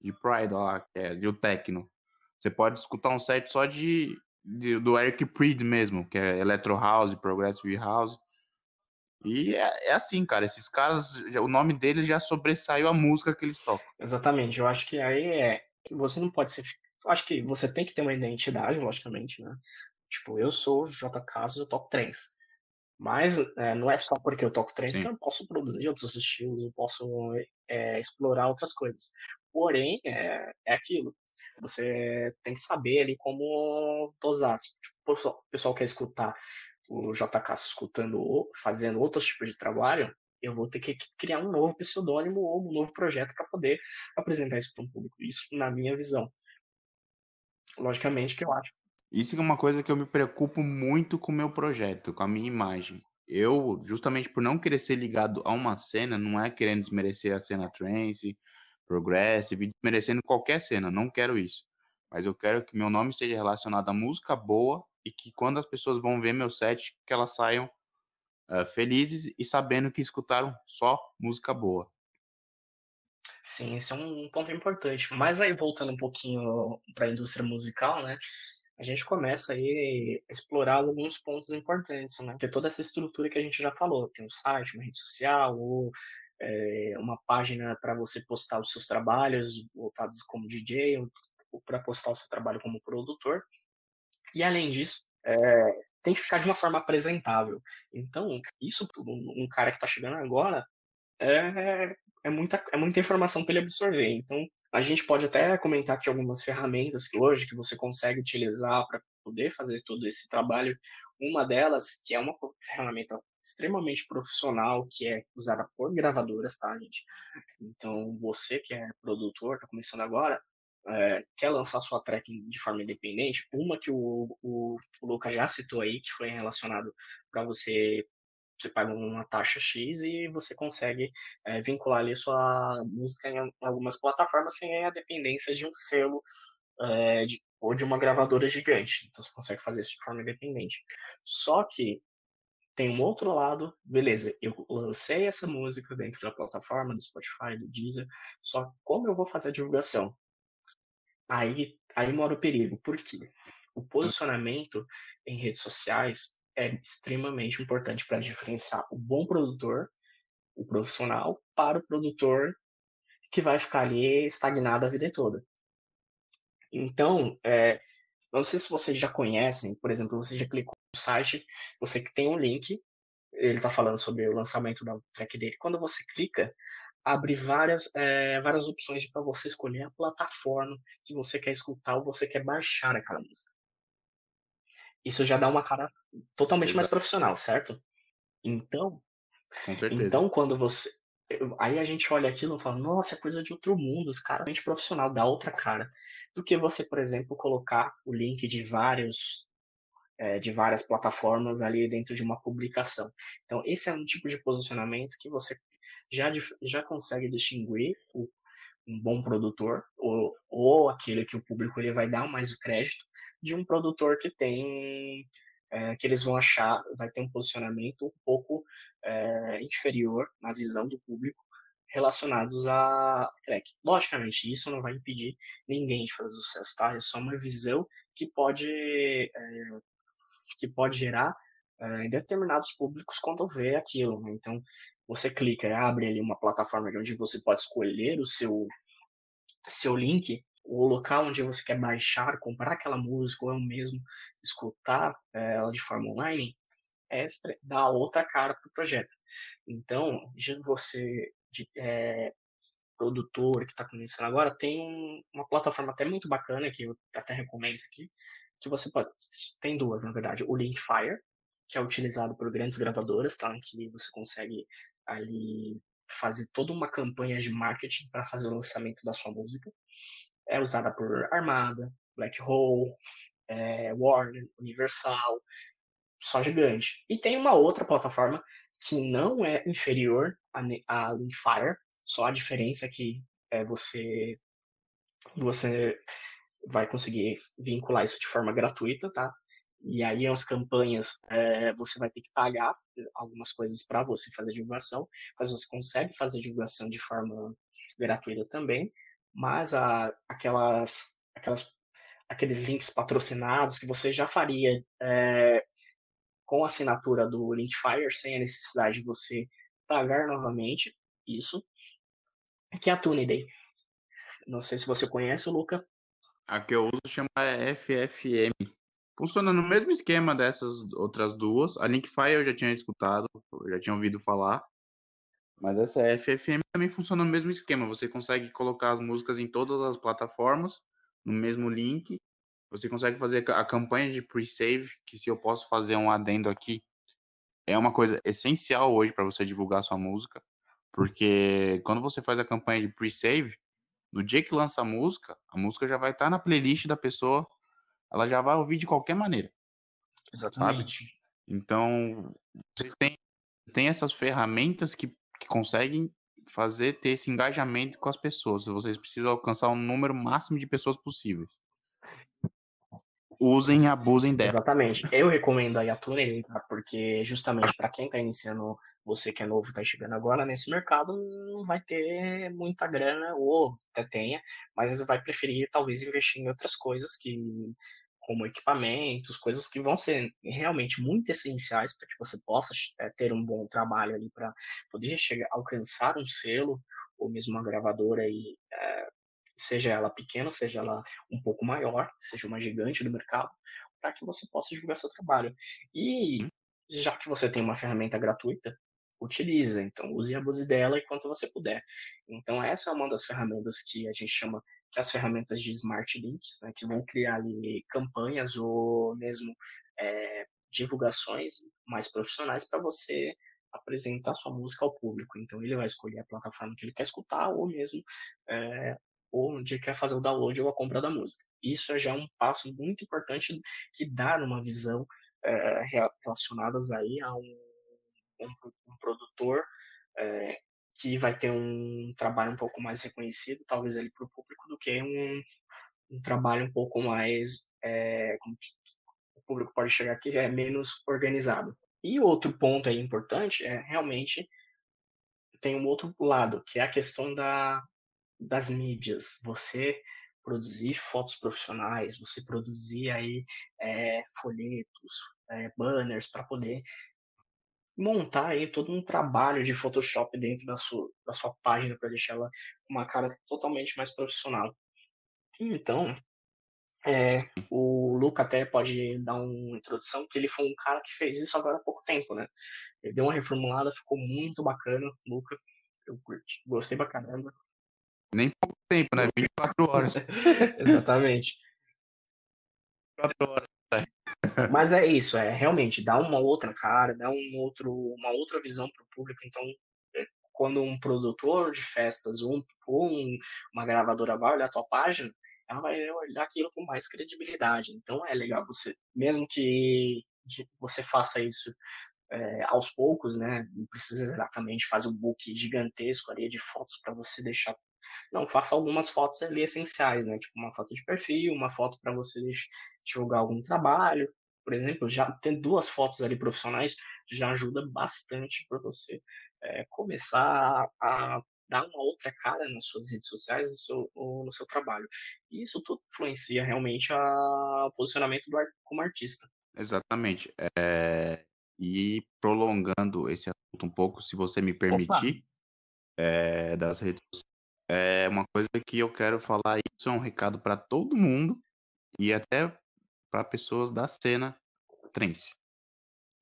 Speaker 2: de Pride lá, que é de o techno. Você pode escutar um set só de, de do Eric Prydz mesmo, que é Electro House, Progressive House. E é, é, assim, cara, esses caras, o nome deles já sobressaiu a música que eles tocam.
Speaker 1: Exatamente, eu acho que aí é. Você não pode ser. Acho que você tem que ter uma identidade, logicamente, né? Tipo, eu sou J. Casos, eu toco trens. Mas é, não é só porque eu toco trens que eu posso produzir outros estilos, eu posso é, explorar outras coisas. Porém, é, é aquilo. Você tem que saber ali como dosar. Tipo, o pessoal quer escutar o JK escutando, fazendo outros tipos de trabalho, eu vou ter que criar um novo pseudônimo ou um novo projeto para poder apresentar isso para um público. Isso na minha visão. Logicamente que eu acho.
Speaker 2: Isso é uma coisa que eu me preocupo muito com o meu projeto, com a minha imagem. Eu, justamente por não querer ser ligado a uma cena, não é querendo desmerecer a cena trance, progressive, desmerecendo qualquer cena, não quero isso. Mas eu quero que meu nome seja relacionado a música boa e que quando as pessoas vão ver meu set, que elas saiam uh, felizes e sabendo que escutaram só música boa.
Speaker 1: Sim, esse é um ponto importante. Mas aí, voltando um pouquinho para a indústria musical, né? A gente começa aí a explorar alguns pontos importantes, né? Ter toda essa estrutura que a gente já falou. Tem um site, uma rede social, ou é, uma página para você postar os seus trabalhos voltados como DJ, ou para postar o seu trabalho como produtor. E além disso, é, tem que ficar de uma forma apresentável. Então, isso um cara que está chegando agora, é, é, muita, é muita informação para ele absorver. Então, a gente pode até comentar aqui algumas ferramentas que hoje que você consegue utilizar para poder fazer todo esse trabalho. Uma delas, que é uma ferramenta extremamente profissional, que é usada por gravadoras, tá, gente? Então, você que é produtor, está começando agora, é, quer lançar sua track de forma independente, uma que o, o, o Lucas já citou aí, que foi relacionado para você você paga uma taxa X e você consegue é, vincular ali sua música em algumas plataformas sem a dependência de um selo é, de, ou de uma gravadora gigante. Então você consegue fazer isso de forma independente. Só que tem um outro lado, beleza, eu lancei essa música dentro da plataforma, do Spotify, do Deezer, só como eu vou fazer a divulgação? Aí, aí mora o perigo. Por quê? O posicionamento em redes sociais é extremamente importante para diferenciar o bom produtor, o profissional, para o produtor que vai ficar ali estagnado a vida toda. Então, é, não sei se vocês já conhecem, por exemplo, você já clicou no site, você que tem um link, ele está falando sobre o lançamento da track dele. Quando você clica, abre várias, é, várias opções para você escolher a plataforma que você quer escutar ou você quer baixar aquela música. Isso já dá uma cara totalmente Exato. mais profissional, certo? Então, então quando você Aí a gente olha aquilo e fala, nossa, é coisa de outro mundo, os caras são profissional, dá outra cara. Do que você, por exemplo, colocar o link de vários é, de várias plataformas ali dentro de uma publicação. Então, esse é um tipo de posicionamento que você já, já consegue distinguir o, um bom produtor ou, ou aquele que o público ele vai dar mais o crédito de um produtor que tem é, que eles vão achar, vai ter um posicionamento um pouco é, inferior na visão do público relacionados a track. Logicamente, isso não vai impedir ninguém de fazer sucesso, tá? É só uma visão que pode, é, que pode gerar é, determinados públicos quando vê aquilo. Né? Então, você clica, abre ali uma plataforma onde você pode escolher o seu, seu link o local onde você quer baixar, comprar aquela música ou é mesmo escutar é, ela de forma online, extra, dá outra cara para o projeto. Então, você, de, é, produtor que está começando agora, tem um, uma plataforma até muito bacana que eu até recomendo aqui, que você pode, tem duas na verdade, o Linkfire, que é utilizado por grandes gravadoras, tá? Que você consegue ali fazer toda uma campanha de marketing para fazer o lançamento da sua música é usada por Armada, Black Hole, é, Warner, Universal, só gigante. E tem uma outra plataforma que não é inferior a Linkfire, só a diferença é que é, você, você vai conseguir vincular isso de forma gratuita, tá? E aí as campanhas é, você vai ter que pagar algumas coisas para você fazer divulgação, mas você consegue fazer divulgação de forma gratuita também mas a, aquelas, aquelas, aqueles links patrocinados que você já faria é, com a assinatura do Linkfire, sem a necessidade de você pagar novamente isso, que é a TuneDay. Não sei se você conhece, Luca.
Speaker 2: A que eu uso chama FFM. Funciona no mesmo esquema dessas outras duas. A Linkfire eu já tinha escutado, já tinha ouvido falar. Mas essa FFM também funciona no mesmo esquema. Você consegue colocar as músicas em todas as plataformas, no mesmo link. Você consegue fazer a campanha de pre-save, que se eu posso fazer um adendo aqui, é uma coisa essencial hoje para você divulgar sua música. Porque quando você faz a campanha de pre-save, no dia que lança a música, a música já vai estar tá na playlist da pessoa, ela já vai ouvir de qualquer maneira.
Speaker 1: Exatamente. Sabe?
Speaker 2: Então, você tem, tem essas ferramentas que que conseguem fazer ter esse engajamento com as pessoas. Vocês precisam alcançar um número máximo de pessoas possíveis. Usem e abusem dela.
Speaker 1: Exatamente. Eu recomendo aí a Tunery, tá? porque justamente para quem está iniciando, você que é novo, está chegando agora nesse mercado, não vai ter muita grana, ou até tenha, mas vai preferir talvez investir em outras coisas que como equipamentos, coisas que vão ser realmente muito essenciais para que você possa é, ter um bom trabalho ali para poder chegar, alcançar um selo ou mesmo uma gravadora e é, seja ela pequena, seja ela um pouco maior, seja uma gigante do mercado, para que você possa divulgar seu trabalho. E já que você tem uma ferramenta gratuita, utiliza, então use e abuse dela enquanto você puder. Então essa é uma das ferramentas que a gente chama que as ferramentas de Smart Links, né, que vão criar ali campanhas ou mesmo é, divulgações mais profissionais para você apresentar sua música ao público. Então ele vai escolher a plataforma que ele quer escutar ou mesmo é, onde quer fazer o download ou a compra da música. Isso já é um passo muito importante que dá uma visão é, relacionadas aí a um, um, um produtor é, que vai ter um trabalho um pouco mais reconhecido, talvez ali para o público, do que um, um trabalho um pouco mais, é, como o público pode chegar aqui, é menos organizado. E outro ponto aí importante é realmente tem um outro lado, que é a questão da, das mídias. Você produzir fotos profissionais, você produzir aí é, folhetos, é, banners para poder montar aí todo um trabalho de Photoshop dentro da sua, da sua página para deixar ela com uma cara totalmente mais profissional. Então, é, o Luca até pode dar uma introdução, que ele foi um cara que fez isso agora há pouco tempo, né? Ele deu uma reformulada, ficou muito bacana, Luca. Eu curti, gostei pra caramba.
Speaker 2: Nem pouco tempo, né? 24 horas.
Speaker 1: Exatamente.
Speaker 2: 24 horas.
Speaker 1: Mas é isso, é realmente dá uma outra cara, dá um outro, uma outra visão para o público. Então, é, quando um produtor de festas um, ou um, uma gravadora vai olhar a tua página, ela vai olhar aquilo com mais credibilidade. Então é legal você, mesmo que você faça isso é, aos poucos, né? Não precisa exatamente fazer um book gigantesco ali de fotos para você deixar. Não, faça algumas fotos ali essenciais, né? Tipo uma foto de perfil, uma foto para você divulgar algum trabalho. Por exemplo, já ter duas fotos ali profissionais já ajuda bastante para você é, começar a dar uma outra cara nas suas redes sociais, no seu, no seu trabalho. E isso tudo influencia realmente o posicionamento do como artista.
Speaker 2: Exatamente. É... E prolongando esse assunto um pouco, se você me permitir, é... das redes sociais, é uma coisa que eu quero falar, isso é um recado para todo mundo e até para pessoas da cena trance.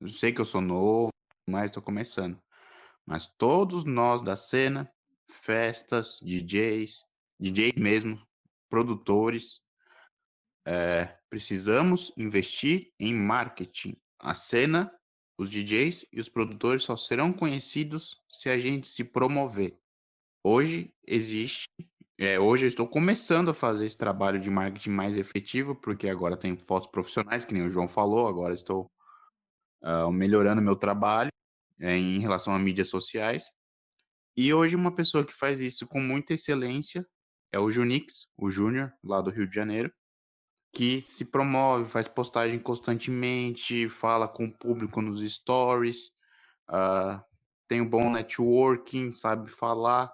Speaker 2: Eu sei que eu sou novo, mas estou começando. Mas todos nós da cena festas, DJs, DJ mesmo, produtores. É, precisamos investir em marketing. A cena, os DJs e os produtores só serão conhecidos se a gente se promover. Hoje existe, é, hoje eu estou começando a fazer esse trabalho de marketing mais efetivo, porque agora tem fotos profissionais, que nem o João falou, agora estou uh, melhorando meu trabalho é, em relação a mídias sociais. E hoje uma pessoa que faz isso com muita excelência é o Junix, o Júnior, lá do Rio de Janeiro, que se promove, faz postagem constantemente, fala com o público nos stories, uh, tem um bom networking, sabe falar.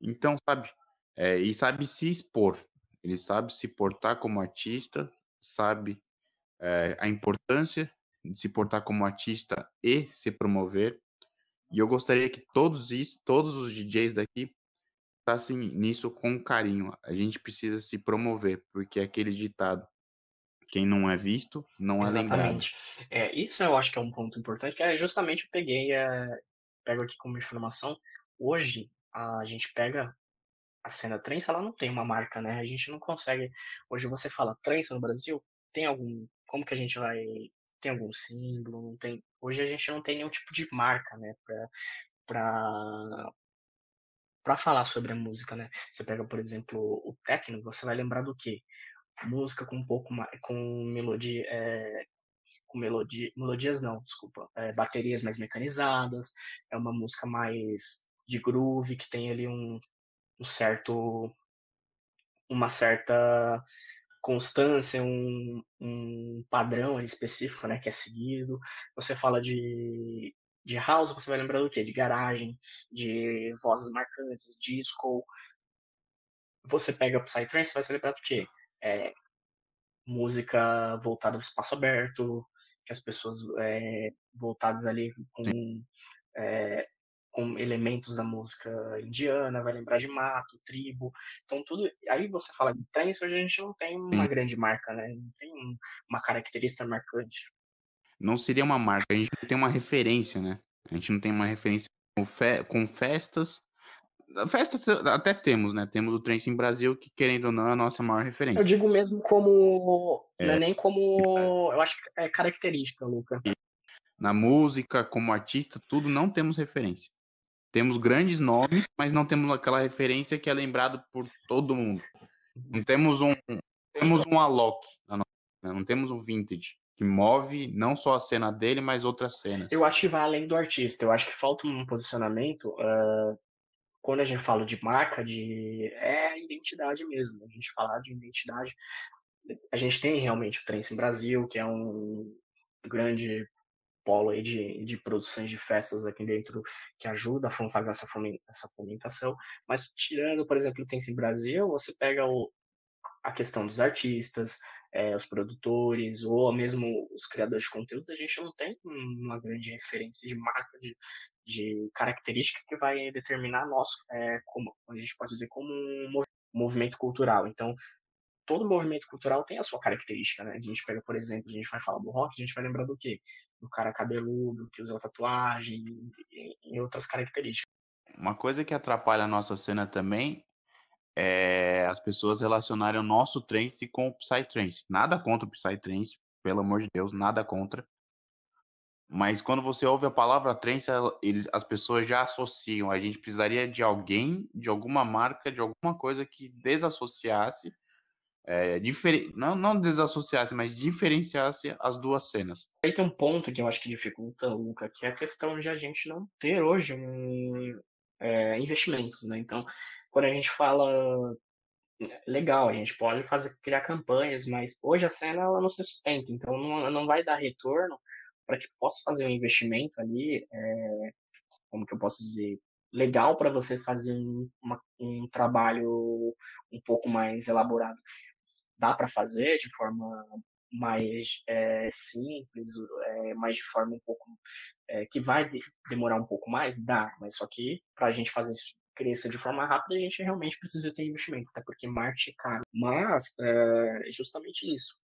Speaker 2: Então, sabe, é, e sabe se expor. Ele sabe se portar como artista, sabe é, a importância de se portar como artista e se promover. E eu gostaria que todos isso, todos os DJs daqui passassem nisso com carinho. A gente precisa se promover, porque é aquele ditado, quem não é visto, não é Exatamente.
Speaker 1: lembrado. É, isso eu acho que é um ponto importante, que é justamente eu peguei, é, pego aqui como informação, hoje a gente pega a cena trance, ela não tem uma marca, né? A gente não consegue, hoje você fala trance no Brasil, tem algum, como que a gente vai tem algum símbolo, não tem. Hoje a gente não tem nenhum tipo de marca, né, para para falar sobre a música, né? Você pega, por exemplo, o técnico, você vai lembrar do quê? Música com um pouco mais, com melodia, é, com melodia, melodias não, desculpa, é, baterias mais mecanizadas, é uma música mais de groove que tem ali um, um certo, uma certa constância, um, um padrão específico né, que é seguido. Você fala de, de house, você vai lembrar do quê? De garagem, de vozes marcantes, disco. Você pega Psytrance, vai se lembrar do quê? É, música voltada ao espaço aberto, que as pessoas é, voltadas ali com é, com elementos da música indiana, vai lembrar de mato, tribo. Então, tudo. Aí você fala de trance, hoje a gente não tem uma Sim. grande marca, né? Não tem uma característica marcante.
Speaker 2: Não seria uma marca, a gente não tem uma referência, né? A gente não tem uma referência com, fe... com festas. Festas até temos, né? Temos o Trance em Brasil, que querendo ou não é a nossa maior referência.
Speaker 1: Eu digo mesmo como. É. Não é nem como. Eu acho que é característica, Luca.
Speaker 2: Na música, como artista, tudo não temos referência. Temos grandes nomes, mas não temos aquela referência que é lembrado por todo mundo. Não temos um, temos um Alok, não temos um Vintage que move não só a cena dele, mas outras cenas.
Speaker 1: Eu acho que vai além do artista. Eu acho que falta um posicionamento. Uh, quando a gente fala de marca, de é a identidade mesmo. A gente falar de identidade. A gente tem realmente o Trance Brasil, que é um grande polo aí de, de produções de festas aqui dentro que ajuda a fazer essa, essa fomentação. Mas tirando, por exemplo, o Trance Brasil, você pega o, a questão dos artistas, é, os produtores ou mesmo os criadores de conteúdos, a gente não tem uma grande referência de marca, de, de característica que vai determinar nós, é, como a gente pode dizer, como um movimento cultural. Então, todo movimento cultural tem a sua característica, né? A gente pega, por exemplo, a gente vai falar do rock, a gente vai lembrar do quê? Do cara cabeludo, que usa tatuagem e outras características.
Speaker 2: Uma coisa que atrapalha a nossa cena também é, as pessoas relacionarem o nosso trance com o Psytrance. Nada contra o Psytrance, pelo amor de Deus, nada contra. Mas quando você ouve a palavra trance, as pessoas já associam. A gente precisaria de alguém, de alguma marca, de alguma coisa que desassociasse, é, não, não desassociasse, mas diferenciasse as duas cenas.
Speaker 1: Aí tem um ponto que eu acho que dificulta, Luca, que é a questão de a gente não ter hoje um, é, investimentos, né? Então, quando a gente fala legal, a gente pode fazer criar campanhas, mas hoje a cena ela não se sustenta, então não, não vai dar retorno para que possa fazer um investimento ali, é, como que eu posso dizer, legal para você fazer um, uma, um trabalho um pouco mais elaborado. Dá para fazer de forma mais é, simples, é, mais de forma um pouco é, que vai demorar um pouco mais, dá, mas só que para a gente fazer isso cresça de forma rápida, a gente realmente precisa ter investimento, até porque marketing é caro. Mas é justamente isso.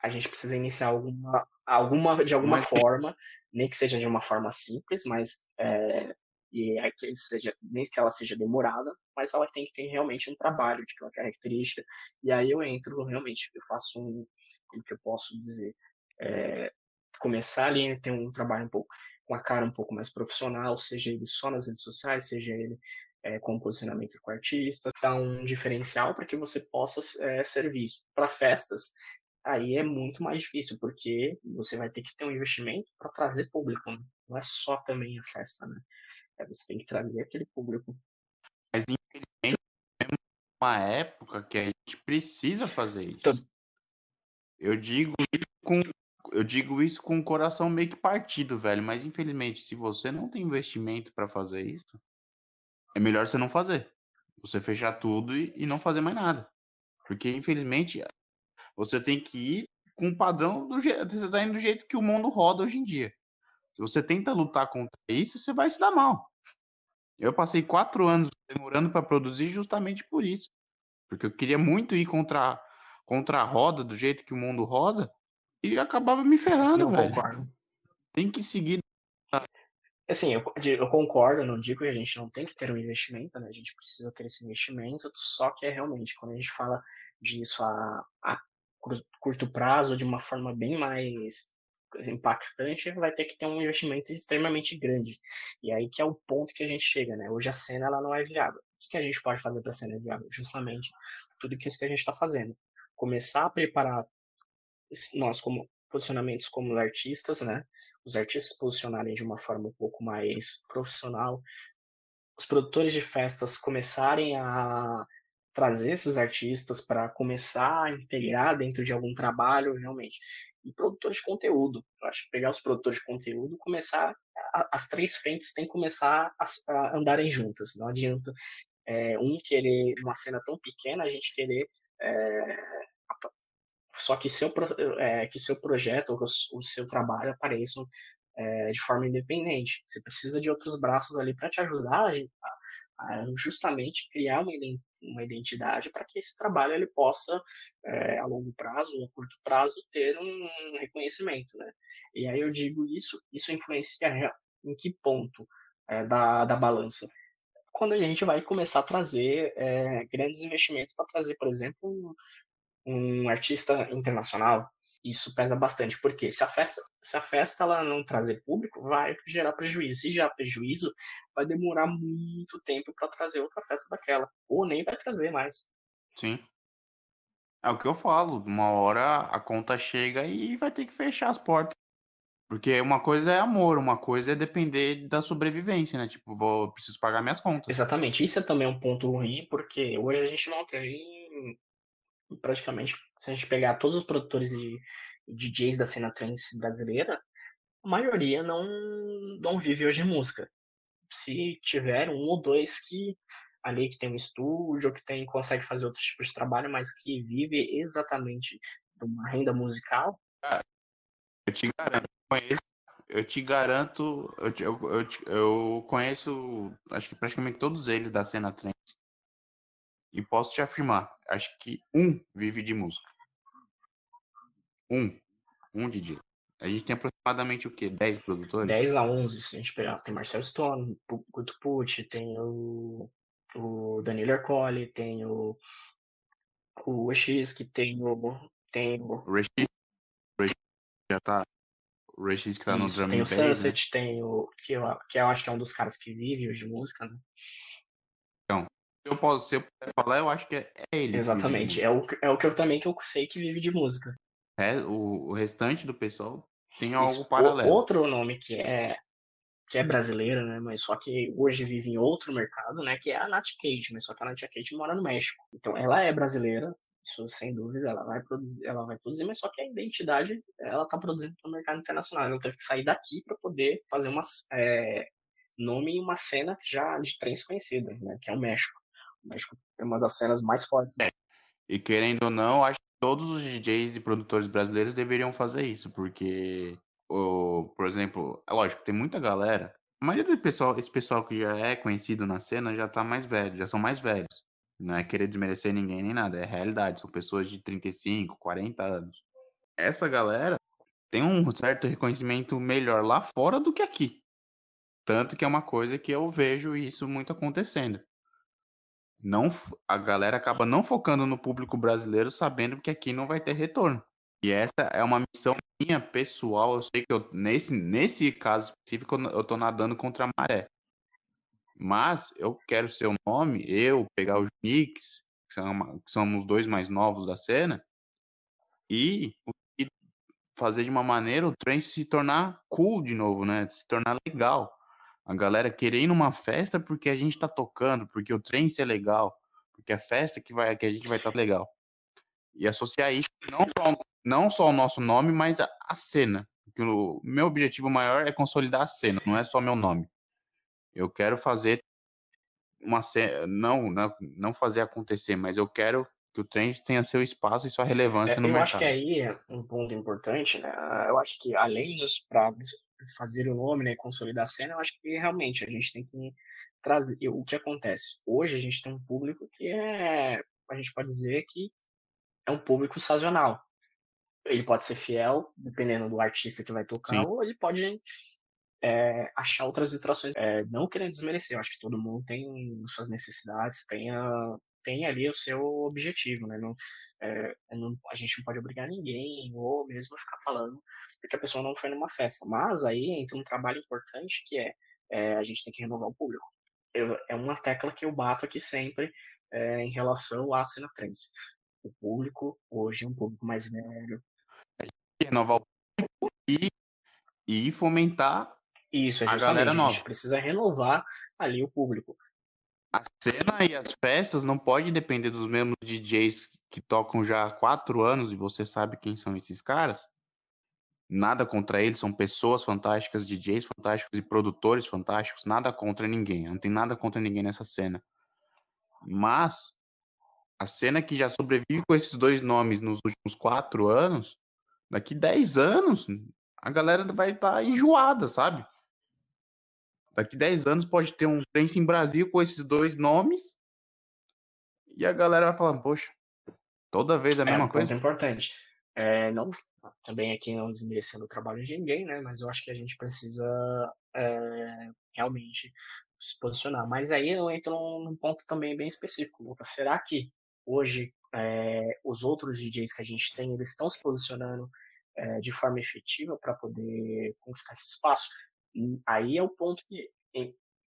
Speaker 1: A gente precisa iniciar alguma, alguma de alguma mas... forma, nem que seja de uma forma simples, mas é, e aí que seja, nem que ela seja demorada, mas ela tem que ter realmente um trabalho de uma característica. E aí eu entro realmente, eu faço um, como que eu posso dizer, é, começar ali a ter um trabalho um pouco com a cara um pouco mais profissional, seja ele só nas redes sociais, seja ele é, com posicionamento com artista, dar um diferencial para que você possa é, ser visto. Para festas, aí é muito mais difícil, porque você vai ter que ter um investimento para trazer público, né? não é só também a festa, né? É, você tem que trazer aquele público.
Speaker 2: Mas infelizmente, é uma época que a gente precisa fazer isso. Então, eu digo isso com eu digo isso com o coração meio que partido, velho. Mas infelizmente, se você não tem investimento para fazer isso, é melhor você não fazer. Você fechar tudo e, e, não fazer mais nada. Porque infelizmente você tem que ir com o padrão do jeito. Você tá indo do jeito que o mundo roda hoje em dia. Se você tenta lutar contra isso, você vai se dar mal. Eu passei quatro anos demorando para produzir justamente por isso. Porque eu queria muito ir contra, contra a roda, do jeito que o mundo roda, e acabava me ferrando, não velho. Concordo. Tem que seguir.
Speaker 1: Assim, eu, eu, concordo, não digo que a gente não tem que ter um investimento, né? A gente precisa ter esse investimento, só que é realmente, quando a gente fala disso a, a curto prazo, de uma forma bem mais impactante, vai ter que ter um investimento extremamente grande. E aí que é o ponto que a gente chega, né? Hoje a cena ela não é viável. O que a gente pode fazer para a cena viável? Justamente tudo isso que a gente está fazendo. Começar a preparar nós como posicionamentos como artistas, né? Os artistas posicionarem de uma forma um pouco mais profissional, os produtores de festas começarem a trazer esses artistas para começar a integrar dentro de algum trabalho realmente. E produtores de conteúdo, eu acho que pegar os produtores de conteúdo, começar as três frentes têm que começar a, a andarem juntas. Não adianta é, um querer uma cena tão pequena a gente querer é, só que seu, é, que seu projeto ou o seu trabalho apareçam é, de forma independente. Você precisa de outros braços ali para te ajudar a, a, justamente criar uma, uma identidade para que esse trabalho ele possa, é, a longo prazo ou a curto prazo, ter um reconhecimento. Né? E aí eu digo isso, isso influencia em que ponto é, da, da balança? Quando a gente vai começar a trazer é, grandes investimentos para trazer, por exemplo, um artista internacional, Isso pesa bastante, porque se a festa, se a festa ela não trazer público, vai gerar prejuízo. Se gerar prejuízo, vai demorar muito tempo para trazer outra festa daquela, ou nem vai trazer mais.
Speaker 2: Sim. É o que eu falo, uma hora a conta chega e vai ter que fechar as portas. Porque uma coisa é amor, uma coisa é depender da sobrevivência, né? Tipo, vou preciso pagar minhas contas.
Speaker 1: Exatamente. Isso é também um ponto ruim, porque hoje a gente não tem praticamente, se a gente pegar todos os produtores de DJs da cena trance brasileira, a maioria não, não vive hoje de música. Se tiver um ou dois que ali que tem um estúdio, que tem consegue fazer outros tipos de trabalho, mas que vive exatamente de uma renda musical.
Speaker 2: eu te garanto, conheço, eu te garanto, eu, eu, eu, eu conheço, acho que praticamente todos eles da cena trance. E posso te afirmar, acho que um vive de música. Um. Um DJ. A gente tem aproximadamente o quê? 10 produtores?
Speaker 1: 10 a 11, se a gente pegar. Tem Marcel Stone, Guto Pucci, tem o, o Daniel Ercole, tem o, o EX, que tem o... Tem o...
Speaker 2: O EX, já tá... O EX que tá Isso,
Speaker 1: no drum Tem o Sunset, né? tem o... Que eu, que eu acho que é um dos caras que vive hoje de música, né?
Speaker 2: Então, eu posso, se eu puder falar, eu acho que é, é ele.
Speaker 1: Exatamente. É o, é o que eu também que eu sei que vive de música.
Speaker 2: É, o, o restante do pessoal tem Isso. algo paralelo.
Speaker 1: O, outro nome que é que é brasileira, né, mas só que hoje vive em outro mercado, né, que é a Nat Cage, mas só que a Nat Cage mora no México. Então ela é brasileira, isso sem dúvida, ela vai produzir, ela vai produzir, mas só que a identidade ela tá produzindo para o mercado internacional. Ela teve que sair daqui para poder fazer uma é, nome em uma cena já de trens conhecida, né, que é o México. O México é uma das cenas mais fortes. É.
Speaker 2: E querendo ou não, acho todos os DJs e produtores brasileiros deveriam fazer isso, porque, o, por exemplo, é lógico, tem muita galera. A maioria do pessoal, esse pessoal que já é conhecido na cena já tá mais velho, já são mais velhos. Não é querer desmerecer ninguém nem nada, é realidade. São pessoas de 35, 40 anos. Essa galera tem um certo reconhecimento melhor lá fora do que aqui. Tanto que é uma coisa que eu vejo isso muito acontecendo não a galera acaba não focando no público brasileiro sabendo que aqui não vai ter retorno. E essa é uma missão minha pessoal. Eu sei que eu, nesse, nesse caso específico eu tô nadando contra a maré. Mas eu quero ser o nome, eu pegar os Knicks, que, são, que somos os dois mais novos da cena, e, e fazer de uma maneira o trem se tornar cool de novo, né? Se tornar legal. A galera querer ir numa festa porque a gente tá tocando, porque o trem é legal, porque a festa que, vai, que a gente vai estar tá legal. E associar isso não só, não só o nosso nome, mas a, a cena. Porque o meu objetivo maior é consolidar a cena, não é só meu nome. Eu quero fazer uma cena, não, não, não fazer acontecer, mas eu quero que o trem tenha seu espaço e sua relevância é, no
Speaker 1: eu
Speaker 2: mercado.
Speaker 1: Eu acho que aí é um ponto importante, né? Eu acho que além dos pratos fazer o nome, né, consolidar a cena, eu acho que realmente a gente tem que trazer o que acontece. Hoje a gente tem um público que é, a gente pode dizer que é um público sazonal. Ele pode ser fiel, dependendo do artista que vai tocar, Sim. ou ele pode é, achar outras distrações. É, não querendo desmerecer, eu acho que todo mundo tem suas necessidades, tem a, tem ali o seu objetivo, né? Não, é, não, a gente não pode obrigar ninguém, ou mesmo ficar falando porque a pessoa não foi numa festa. Mas aí entra um trabalho importante que é, é a gente tem que renovar o público. Eu, é uma tecla que eu bato aqui sempre é, em relação à cena trans. O público, hoje, é um público mais velho.
Speaker 2: Renovar o público e, e fomentar
Speaker 1: isso, é a galera nova. A gente precisa renovar ali o público
Speaker 2: a cena e as festas não pode depender dos mesmos DJs que tocam já há quatro anos e você sabe quem são esses caras. Nada contra eles, são pessoas fantásticas, DJs fantásticos e produtores fantásticos. Nada contra ninguém, não tem nada contra ninguém nessa cena. Mas a cena que já sobrevive com esses dois nomes nos últimos quatro anos, daqui dez anos, a galera vai estar tá enjoada, sabe? Daqui 10 anos pode ter um Prince em Brasil com esses dois nomes. E a galera vai falar, poxa, toda vez a é mesma
Speaker 1: um
Speaker 2: coisa.
Speaker 1: É importante. É, não, também aqui não desmerecendo o trabalho de ninguém, né? Mas eu acho que a gente precisa é, realmente se posicionar. Mas aí eu entro num ponto também bem específico, Lucas. Será que hoje é, os outros DJs que a gente tem, eles estão se posicionando é, de forma efetiva para poder conquistar esse espaço. Aí é o ponto que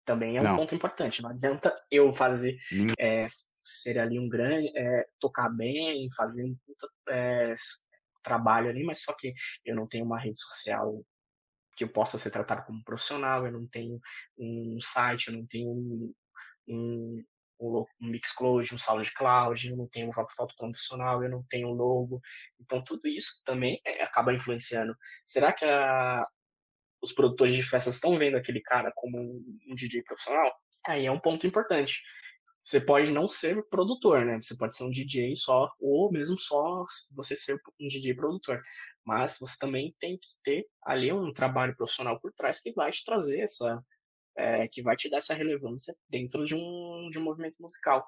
Speaker 1: também é um Não. ponto importante. Não adianta eu fazer é, ser ali um grande, é, tocar bem, fazer um é, trabalho ali, mas só que eu não tenho uma rede social que eu possa ser tratado como profissional, eu não tenho um site, eu não tenho um, um, um Mixcloud, um SoundCloud, eu não tenho uma foto profissional, eu não tenho um logo. Então, tudo isso também é, acaba influenciando. Será que a, os produtores de festas estão vendo aquele cara como um DJ profissional? Aí é um ponto importante. Você pode não ser produtor, né? Você pode ser um DJ só, ou mesmo só você ser um DJ produtor. Mas você também tem que ter ali um trabalho profissional por trás que vai te trazer essa. É, que vai te dar essa relevância dentro de um, de um movimento musical.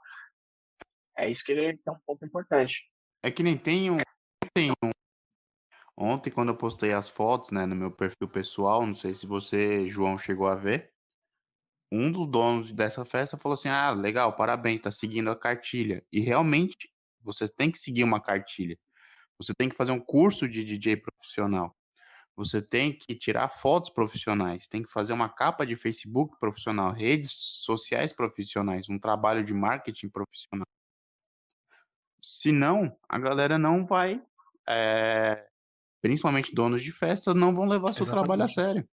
Speaker 1: É isso que é um ponto importante.
Speaker 2: É que nem tem um, tem um Ontem, quando eu postei as fotos, né, no meu perfil pessoal, não sei se você, João, chegou a ver, um dos donos dessa festa falou assim: Ah, legal, parabéns, tá seguindo a cartilha. E realmente, você tem que seguir uma cartilha. Você tem que fazer um curso de DJ profissional. Você tem que tirar fotos profissionais, tem que fazer uma capa de Facebook profissional, redes sociais profissionais, um trabalho de marketing profissional. Senão, a galera não vai é, principalmente donos de festas, não vão levar seu Exatamente. trabalho a sério.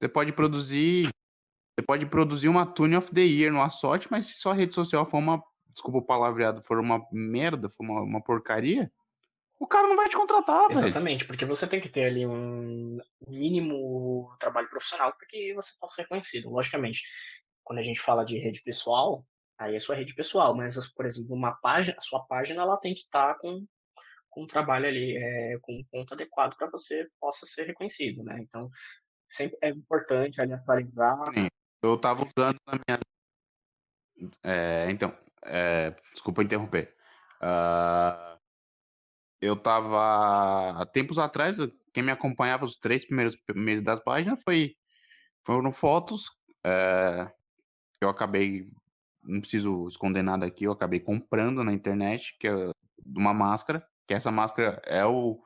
Speaker 2: Você pode produzir. Você pode produzir uma Tune of the Year no sorte, mas se sua rede social for uma. Desculpa o palavreado, for uma merda, for uma, uma porcaria, o cara não vai te contratar,
Speaker 1: Exatamente, velho. porque você tem que ter ali um mínimo trabalho profissional para que você possa ser reconhecido. Logicamente, quando a gente fala de rede pessoal, aí é sua rede pessoal, mas, por exemplo, uma página, a sua página ela tem que estar tá com com um trabalho ali, é, com um ponto adequado para você possa ser reconhecido, né? Então, sempre é importante ali atualizar.
Speaker 2: Eu estava usando na minha. É, então, é, desculpa interromper. Uh, eu estava há tempos atrás, quem me acompanhava os três primeiros meses das páginas foi foram fotos é, eu acabei não preciso esconder nada aqui, eu acabei comprando na internet, que é de uma máscara que essa máscara é o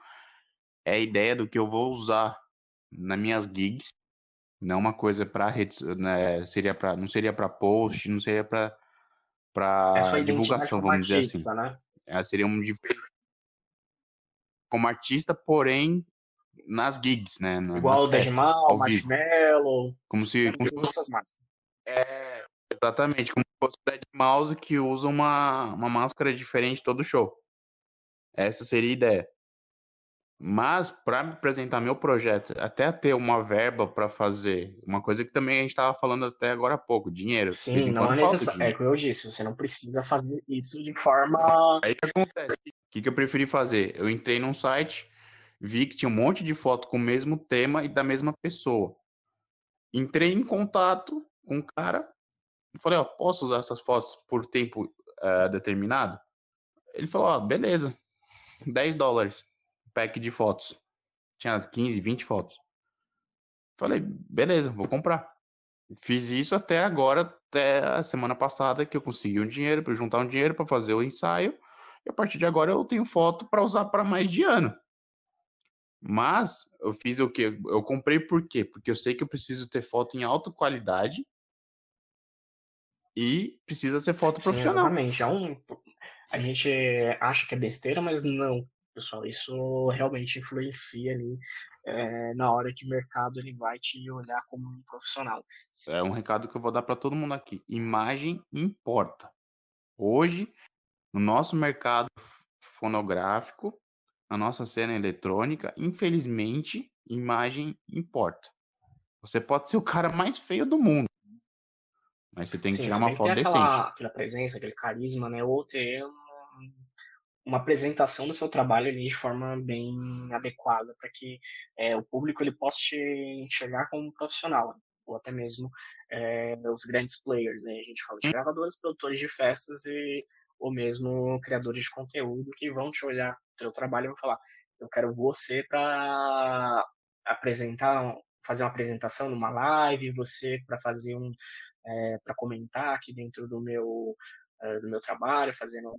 Speaker 2: é a ideia do que eu vou usar nas minhas gigs, não uma coisa para redes, né, seria para não seria para post, não seria para para é divulgação, vamos dizer assim. Né? É, seria um como artista, porém nas gigs, né?
Speaker 1: Igual o Deadmal, Marshmallow,
Speaker 2: como se como
Speaker 1: essas máscaras.
Speaker 2: É, exatamente, como se fosse o Dead Mouse que usa uma, uma máscara diferente todo show. Essa seria a ideia. Mas, para apresentar meu projeto, até ter uma verba para fazer, uma coisa que também a gente estava falando até agora há pouco, dinheiro.
Speaker 1: Sim, não é necessário. É como eu disse, você não precisa fazer isso de forma.
Speaker 2: Aí o que acontece? O que, que eu preferi fazer? Eu entrei num site, vi que tinha um monte de foto com o mesmo tema e da mesma pessoa. Entrei em contato com o cara e falei, ó, posso usar essas fotos por tempo uh, determinado? Ele falou, ó, beleza. 10 dólares pack de fotos. Tinha 15, 20 fotos. Falei, beleza, vou comprar. Fiz isso até agora, até a semana passada, que eu consegui um dinheiro para juntar um dinheiro para fazer o ensaio. E a partir de agora eu tenho foto para usar para mais de ano. Mas eu fiz o que? Eu comprei por quê? Porque eu sei que eu preciso ter foto em alta qualidade e precisa ser foto Sim, profissional.
Speaker 1: Exatamente. É um, a gente acha que é besteira, mas não, pessoal. Isso realmente influencia ali é, na hora que o mercado ele vai te olhar como um profissional.
Speaker 2: É um recado que eu vou dar para todo mundo aqui. Imagem importa. Hoje, no nosso mercado fonográfico, na nossa cena eletrônica, infelizmente, imagem importa. Você pode ser o cara mais feio do mundo, mas você tem que Sim, tirar uma foto decente.
Speaker 1: Aquela, aquela presença, aquele carisma, né? Ou ter uma apresentação do seu trabalho ali de forma bem adequada para que é, o público ele possa te enxergar como um profissional ou até mesmo é, os grandes players né? a gente fala de gravadores produtores de festas e ou mesmo criadores de conteúdo que vão te olhar o seu trabalho e vão falar eu quero você para apresentar fazer uma apresentação numa live você para fazer um é, para comentar aqui dentro do meu, uh, do meu trabalho, fazendo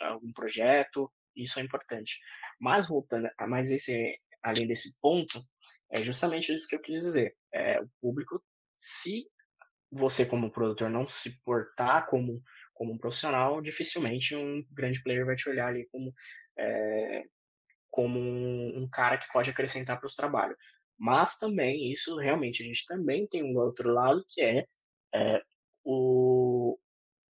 Speaker 1: algum projeto, isso é importante. Mas voltando, mas esse além desse ponto, é justamente isso que eu quis dizer. É, o público, se você como produtor não se portar como, como um profissional, dificilmente um grande player vai te olhar ali como, é, como um, um, cara que pode acrescentar para os trabalhos. Mas também, isso realmente, a gente também tem um outro lado que é, é o,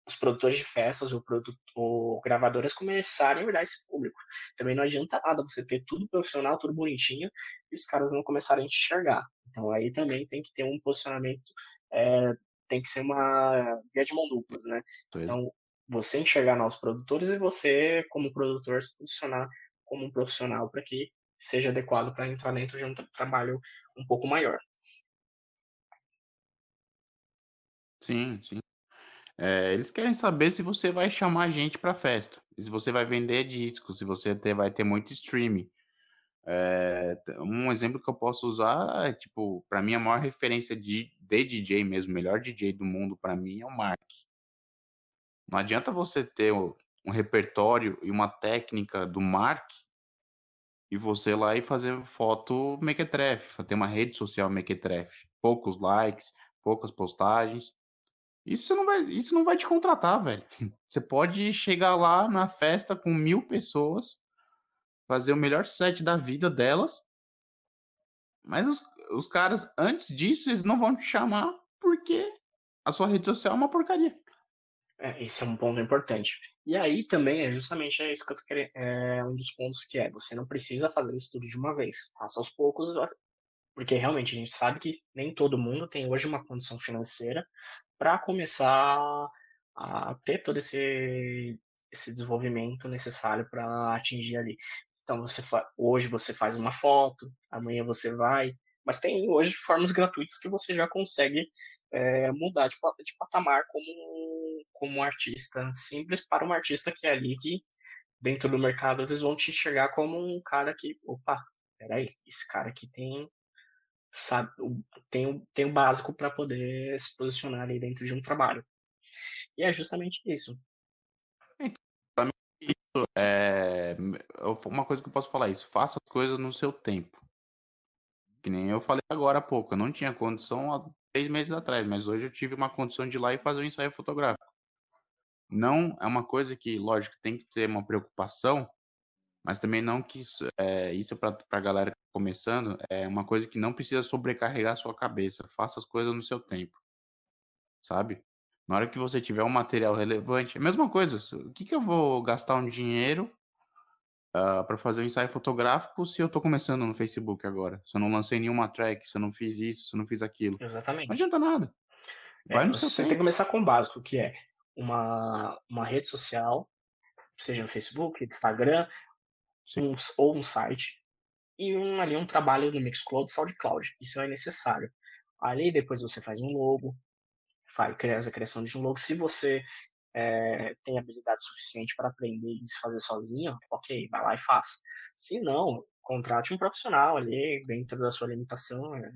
Speaker 1: os produtores de festas ou, produto, ou gravadoras começarem a olhar esse público. Também não adianta nada você ter tudo profissional, tudo bonitinho, e os caras não começarem a te enxergar. Então aí também tem que ter um posicionamento, é, tem que ser uma via de mão duplas, né? Então, você enxergar novos produtores e você, como produtor, se posicionar como um profissional para que seja adequado para entrar dentro de um tra trabalho um pouco maior.
Speaker 2: Sim, sim. É, eles querem saber se você vai chamar gente para festa, se você vai vender discos, se você ter, vai ter muito streaming. É, um exemplo que eu posso usar é, tipo, para mim a maior referência de, de DJ mesmo, melhor DJ do mundo para mim é o Mark. Não adianta você ter um repertório e uma técnica do Mark e você lá e fazer foto mequetrefe, ter uma rede social mequetrefe, poucos likes, poucas postagens. Isso não vai, isso não vai te contratar, velho. Você pode chegar lá na festa com mil pessoas, fazer o melhor set da vida delas, mas os, os caras, antes disso, eles não vão te chamar porque a sua rede social é uma porcaria.
Speaker 1: É, esse é um ponto importante. E aí também é justamente é isso que eu tô querendo, é um dos pontos que é, você não precisa fazer isso tudo de uma vez. Faça aos poucos, porque realmente a gente sabe que nem todo mundo tem hoje uma condição financeira para começar a ter todo esse, esse desenvolvimento necessário para atingir ali. Então, você hoje você faz uma foto, amanhã você vai, mas tem hoje formas gratuitas que você já consegue é, mudar de, de patamar como, como artista simples para um artista que é ali que dentro do mercado eles vão te enxergar como um cara que, opa, peraí, esse cara aqui tem sabe, tem, tem o básico para poder se posicionar ali dentro de um trabalho. E é justamente isso.
Speaker 2: Isso é uma coisa que eu posso falar isso. Faça as coisas no seu tempo. Que nem eu falei agora há pouco. Eu não tinha condição há três meses atrás, mas hoje eu tive uma condição de ir lá e fazer um ensaio fotográfico. Não é uma coisa que, lógico, tem que ter uma preocupação, mas também não que isso, é, isso para a galera que tá começando é uma coisa que não precisa sobrecarregar a sua cabeça. Faça as coisas no seu tempo, sabe? Na hora que você tiver um material relevante, é a mesma coisa. O que, que eu vou gastar um dinheiro uh, ah, para fazer um ensaio fotográfico se eu estou começando no Facebook agora? Se eu não lancei nenhuma track, se eu não fiz isso, se eu não fiz aquilo.
Speaker 1: Exatamente.
Speaker 2: Não adianta nada.
Speaker 1: É, Vai é, no seu você tempo. tem que começar com o básico, que é uma, uma rede social, seja no Facebook, Instagram, um, ou um site, e um, ali um trabalho no Mixcloud, SoundCloud. Isso é necessário. Ali depois você faz um logo, faz, cria a criação de um logo. Se você é, tem habilidade suficiente para aprender e se fazer sozinho, ok, vai lá e faz. Se não, contrate um profissional ali dentro da sua limitação, é,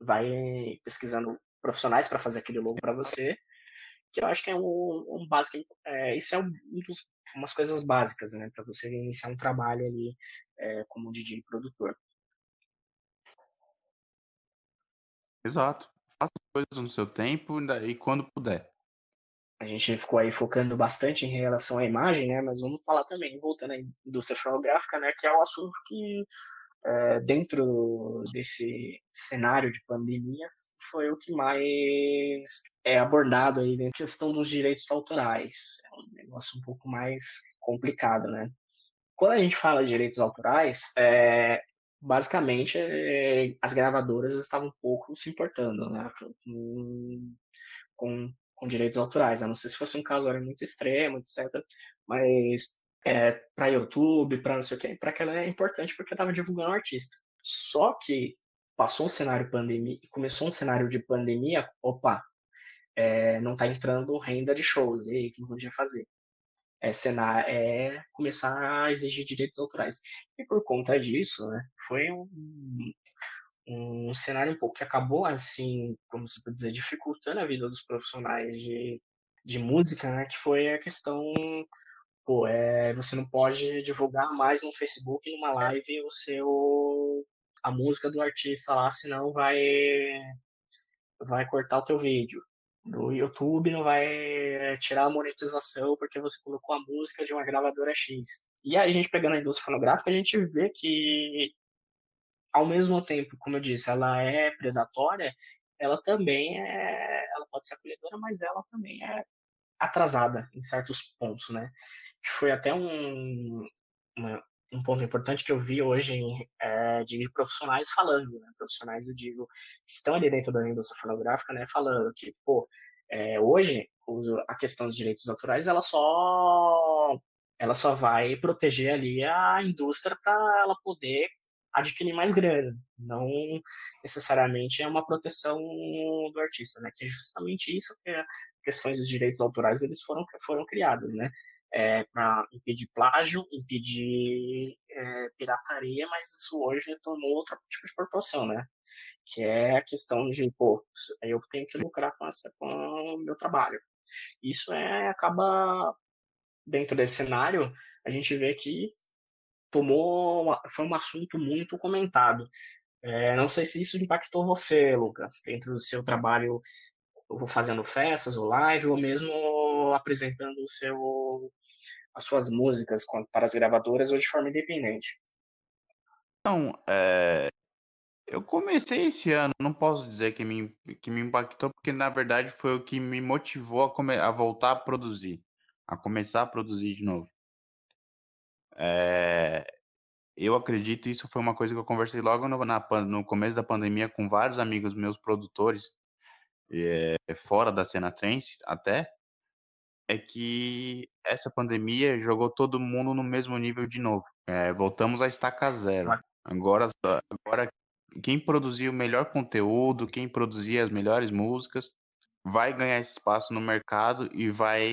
Speaker 1: vai pesquisando profissionais para fazer aquele logo para você, que eu acho que é um, um básico, é, isso é um dos umas coisas básicas, né, para você iniciar um trabalho ali é, como DJ produtor.
Speaker 2: Exato. Faça coisas no seu tempo e quando puder.
Speaker 1: A gente ficou aí focando bastante em relação à imagem, né? Mas vamos falar também, voltando à indústria fonográfica, né? Que é um assunto que, é, dentro desse cenário de pandemia, foi o que mais é abordado aí, né? A questão dos direitos autorais. É um negócio um pouco mais complicado, né? Quando a gente fala de direitos autorais, é, basicamente é, as gravadoras estavam um pouco se importando né, com, com, com, direitos autorais. A não sei se fosse um caso muito extremo, etc. Mas é, para YouTube, para não sei o que, para aquela é importante porque estava divulgando o artista. Só que passou um cenário pandemia, começou um cenário de pandemia, opa, é, não está entrando renda de shows, e aí, o que não podia fazer? é, cenar, é começar a exigir direitos autorais. E por conta disso, né, foi um, um cenário um pouco que acabou, assim, como se pode dizer, dificultando a vida dos profissionais de, de música, né, que foi a questão pô, é, você não pode divulgar mais no Facebook, numa live, o seu a música do artista lá, senão vai vai cortar o teu vídeo. No YouTube não vai é, tirar a monetização porque você colocou a música de uma gravadora X. E aí a gente pegando a indústria fonográfica, a gente vê que ao mesmo tempo, como eu disse, ela é predatória, ela também é, ela pode ser acolhedora, mas ela também é atrasada em certos pontos, né? Foi até um, uma, um ponto importante que eu vi hoje é, de profissionais falando, né? profissionais, eu digo, que estão ali dentro da indústria fonográfica, né? Falando que, pô, é, hoje a questão dos direitos autorais, ela só ela só vai proteger ali a indústria para ela poder adquirir mais grana, não necessariamente é uma proteção do artista, né? Que é justamente isso que é, questões dos direitos autorais eles foram foram criadas, né? É, para impedir plágio, impedir é, pirataria, mas isso hoje tomou outro tipo de proporção, né? Que é a questão de, pô, eu tenho que lucrar com, essa, com o meu trabalho. Isso é acaba dentro desse cenário, a gente vê que tomou foi um assunto muito comentado. É, não sei se isso impactou você, Luca, dentro do seu trabalho, fazendo festas ou live, ou mesmo apresentando o seu, as suas músicas para as gravadoras ou de forma independente.
Speaker 2: Não, é, eu comecei esse ano, não posso dizer que me, que me impactou, porque na verdade foi o que me motivou a, come, a voltar a produzir, a começar a produzir de novo. É, eu acredito, isso foi uma coisa que eu conversei logo no, na, no começo da pandemia com vários amigos meus produtores, é, fora da cena trance até, é que essa pandemia jogou todo mundo no mesmo nível de novo. É, voltamos a estaca zero. Agora, agora, quem produzia o melhor conteúdo, quem produzia as melhores músicas, vai ganhar espaço no mercado e vai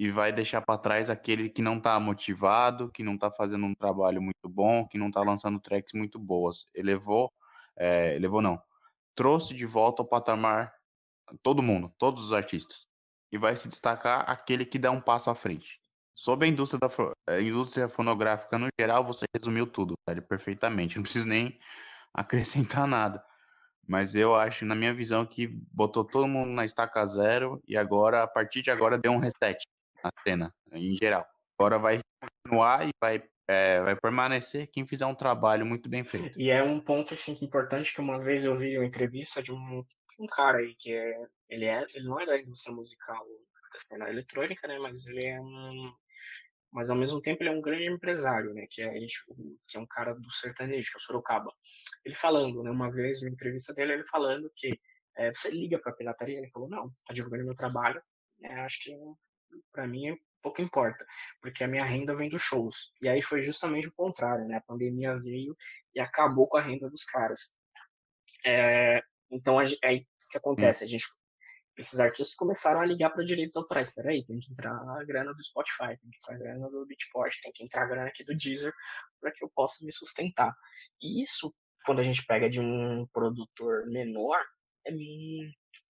Speaker 2: e vai deixar para trás aquele que não está motivado, que não está fazendo um trabalho muito bom, que não está lançando tracks muito boas. Elevou, é, elevou não, trouxe de volta ao patamar todo mundo, todos os artistas. E vai se destacar aquele que dá um passo à frente. Sobre a indústria, da, a indústria fonográfica no geral, você resumiu tudo, perfeitamente. Não preciso nem acrescentar nada. Mas eu acho, na minha visão, que botou todo mundo na estaca zero e agora, a partir de agora, deu um reset na cena, em geral. Agora vai continuar e vai, é, vai permanecer quem fizer um trabalho muito bem feito.
Speaker 1: E é um ponto assim, importante que uma vez eu vi uma entrevista de um, um cara aí que é ele, é. ele não é da indústria musical da cena eletrônica, né? Mas ele é um. Mas ao mesmo tempo ele é um grande empresário, né? Que é, que é um cara do sertanejo, que é o Sorocaba. Ele falando, né? Uma vez, uma entrevista dele, ele falando que é, você liga para a pirataria? Ele falou, não, tá divulgando meu trabalho. É, acho que para mim pouco importa, porque a minha renda vem dos shows. E aí foi justamente o contrário, né? A pandemia veio e acabou com a renda dos caras. É, então aí o que acontece? A gente esses artistas começaram a ligar para direitos autorais. Peraí, tem que entrar a grana do Spotify, tem que entrar a grana do Beatport, tem que entrar a grana aqui do Deezer para que eu possa me sustentar. E isso, quando a gente pega de um produtor menor, é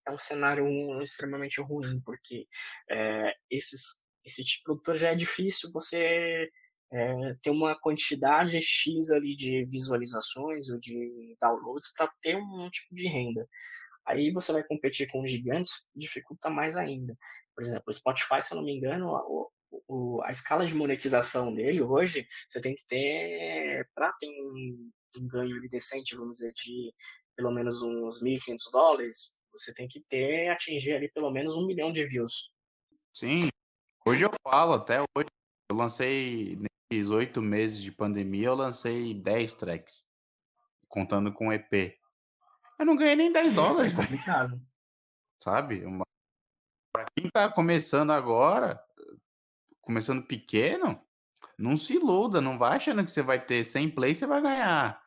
Speaker 1: é um cenário extremamente ruim, porque é, esses, esse tipo de produtor já é difícil você é, ter uma quantidade X ali de visualizações ou de downloads para ter um tipo de renda. Aí você vai competir com gigantes, dificulta mais ainda. Por exemplo, o Spotify, se eu não me engano, a escala de monetização dele hoje, você tem que ter, para ter um, um ganho decente, vamos dizer, de pelo menos uns 1.500 dólares, você tem que ter, atingir ali pelo menos um milhão de views.
Speaker 2: Sim, hoje eu falo, até hoje, eu lancei, nesses oito meses de pandemia, eu lancei 10 tracks, contando com EP. Eu não ganhei nem 10 dólares,
Speaker 1: é complicado.
Speaker 2: Véio. Sabe? Uma... Pra quem tá começando agora, começando pequeno, não se iluda, não vai achando que você vai ter 100 plays, você vai ganhar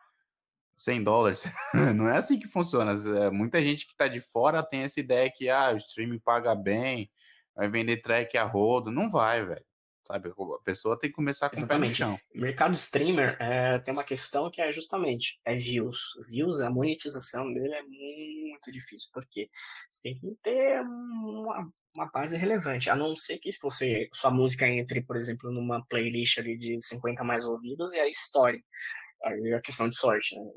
Speaker 2: 100 dólares. Não é assim que funciona. É, muita gente que está de fora tem essa ideia que ah, o streaming paga bem, vai vender track a rodo. Não vai, velho. Sabe? A pessoa tem que começar com Exatamente. o pé no chão.
Speaker 1: mercado streamer é, tem uma questão que é justamente é views. Views, a monetização dele é muito difícil, porque você tem que ter um uma, uma base relevante. A não ser que você, sua música entre, por exemplo, numa playlist ali de 50 mais ouvidas e a história. É questão de sorte, né?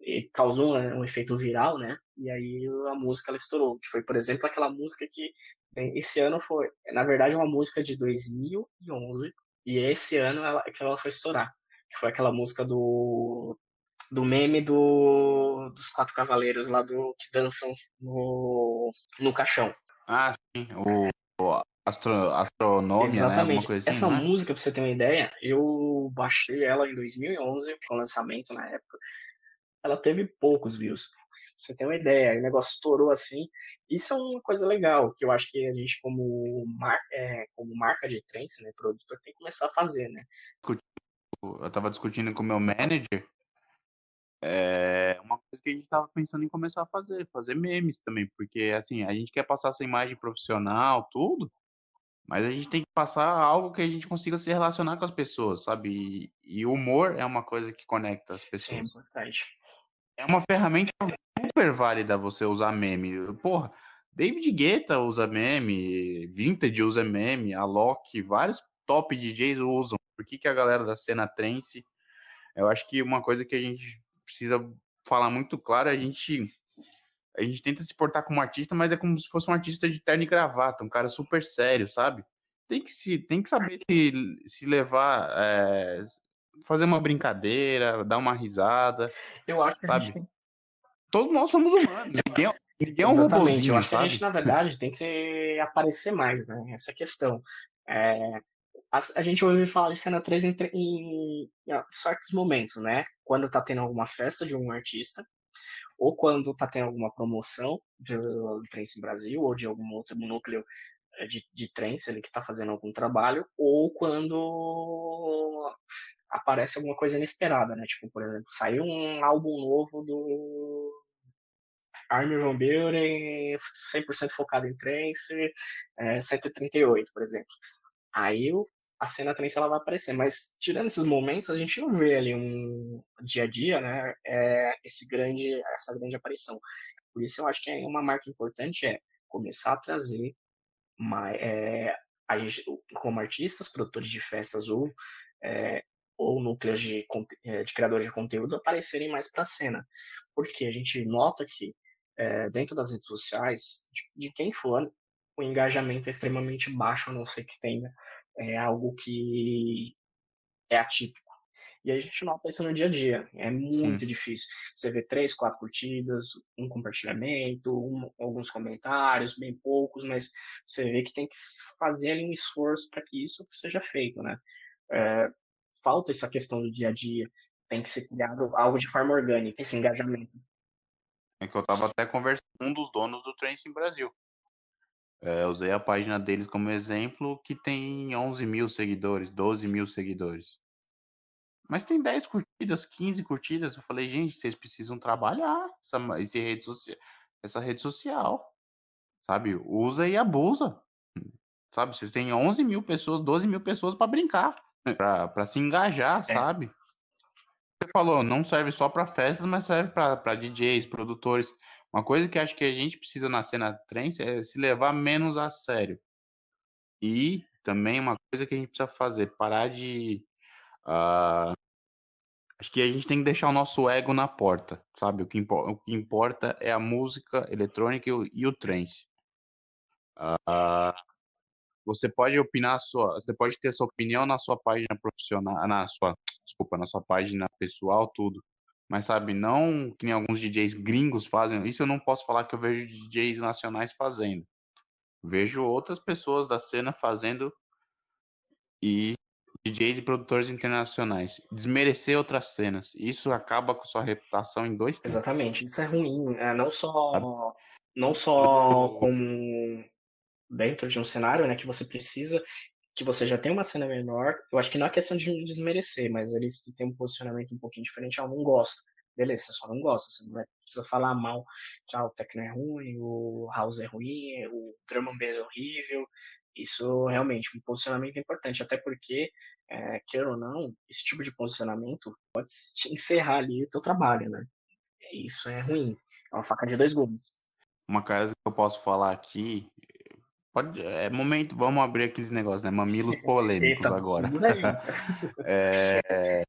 Speaker 1: E causou né, um efeito viral, né? E aí a música ela estourou. Que foi, por exemplo, aquela música que esse ano foi, na verdade, uma música de 2011. E esse ano ela, que ela foi estourar. Que foi aquela música do do meme do, dos quatro cavaleiros lá do que dançam no, no caixão.
Speaker 2: Ah, sim, o, o astro, astronômia,
Speaker 1: Exatamente.
Speaker 2: né? Coisa assim,
Speaker 1: Essa
Speaker 2: né?
Speaker 1: música, pra você ter uma ideia, eu baixei ela em 2011, com o lançamento na época. Ela teve poucos views. Pra você ter uma ideia, o negócio estourou assim. Isso é uma coisa legal, que eu acho que a gente, como, mar, é, como marca de trends, né, produtor, tem que começar a fazer, né?
Speaker 2: Eu tava discutindo com o meu manager é uma coisa que a gente estava pensando em começar a fazer, fazer memes também, porque assim, a gente quer passar essa imagem profissional, tudo, mas a gente tem que passar algo que a gente consiga se relacionar com as pessoas, sabe? E, o humor é uma coisa que conecta as
Speaker 1: Sim, é
Speaker 2: pessoas.
Speaker 1: importante.
Speaker 2: É uma ferramenta super válida você usar meme. Porra, David Guetta usa meme, Vintage usa meme, a Loki, vários top DJs usam. Por que, que a galera da cena trance? Eu acho que uma coisa que a gente precisa falar muito claro, a gente a gente tenta se portar como artista, mas é como se fosse um artista de terno e gravata, um cara super sério, sabe? Tem que se tem que saber se, se levar, é, fazer uma brincadeira, dar uma risada.
Speaker 1: Eu acho que
Speaker 2: sabe?
Speaker 1: a gente tem
Speaker 2: Todos nós somos humanos, ninguém, ninguém é um
Speaker 1: Exatamente, eu acho
Speaker 2: sabe?
Speaker 1: que a gente, na verdade, tem que aparecer mais, né? Essa questão. É, a, a, gente ouve falar de cena 3 em, em, em, certos momentos, né? Quando tá tendo alguma festa de um artista, ou quando tá tendo alguma promoção de, de Trance Brasil, ou de algum outro núcleo de, de trance ele que tá fazendo algum trabalho, ou quando aparece alguma coisa inesperada, né? Tipo, por exemplo, saiu um álbum novo do Armin Van Buren, 100% focado em trance, é, 138, por exemplo. Aí a cena trance ela vai aparecer, mas tirando esses momentos, a gente não vê ali um dia a dia, né? É, esse grande, essa grande aparição. Por isso eu acho que é uma marca importante é começar a trazer uma, é, a gente, como artistas, produtores de festas ou é, ou núcleos de, de criadores de conteúdo aparecerem mais para a cena. Porque a gente nota que é, dentro das redes sociais, de, de, quem for, o engajamento é extremamente baixo, a não ser que tenha é, algo que é atípico. E a gente nota isso no dia a dia. É muito Sim. difícil. Você vê três, quatro curtidas, um compartilhamento, um, alguns comentários, bem poucos, mas você vê que tem que fazer ali um esforço para que isso seja feito, né? É, falta essa questão do dia a dia. Tem que ser criado algo de forma orgânica, esse engajamento.
Speaker 2: É que eu tava até conversando com um dos donos do Trance Brasil. É, usei a página deles como exemplo, que tem 11 mil seguidores, 12 mil seguidores. Mas tem 10 curtidas, 15 curtidas. Eu falei, gente, vocês precisam trabalhar essa, esse rede social, essa rede social. Sabe? Usa e abusa. Sabe? Vocês têm 11 mil pessoas, 12 mil pessoas para brincar, para se engajar, é. sabe? Você falou, não serve só para festas, mas serve para DJs, produtores. Uma coisa que acho que a gente precisa na cena trance é se levar menos a sério. E também uma coisa que a gente precisa fazer, parar de. Uh, acho que a gente tem que deixar o nosso ego na porta, sabe? O que, o que importa é a música eletrônica e o, e o trance. Uh, você pode opinar sua, você pode ter sua opinião na sua página profissional, na sua, desculpa, na sua página pessoal, tudo. Mas sabe, não que nem alguns DJs gringos fazem. Isso eu não posso falar que eu vejo DJs nacionais fazendo. Vejo outras pessoas da cena fazendo e DJs e produtores internacionais. Desmerecer outras cenas. Isso acaba com sua reputação em dois tempos.
Speaker 1: Exatamente, isso é ruim. É, não só, não só como dentro de um cenário, né, que você precisa, que você já tem uma cena menor. Eu acho que não é questão de desmerecer, mas eles têm um posicionamento um pouquinho diferente. Ah, eu não gosto. Beleza, você só não gosta. Você não vai, precisa falar mal que ah, o techno é ruim, o house é ruim, o drum and bass é horrível. Isso realmente, um posicionamento importante, até porque, é, ou não, esse tipo de posicionamento pode te encerrar ali o teu trabalho, né? Isso é ruim, é uma faca de dois gumes.
Speaker 2: Uma coisa que eu posso falar aqui, Pode, é momento, vamos abrir aqueles negócios, né? Mamilos polêmicos
Speaker 1: Eita,
Speaker 2: agora. É,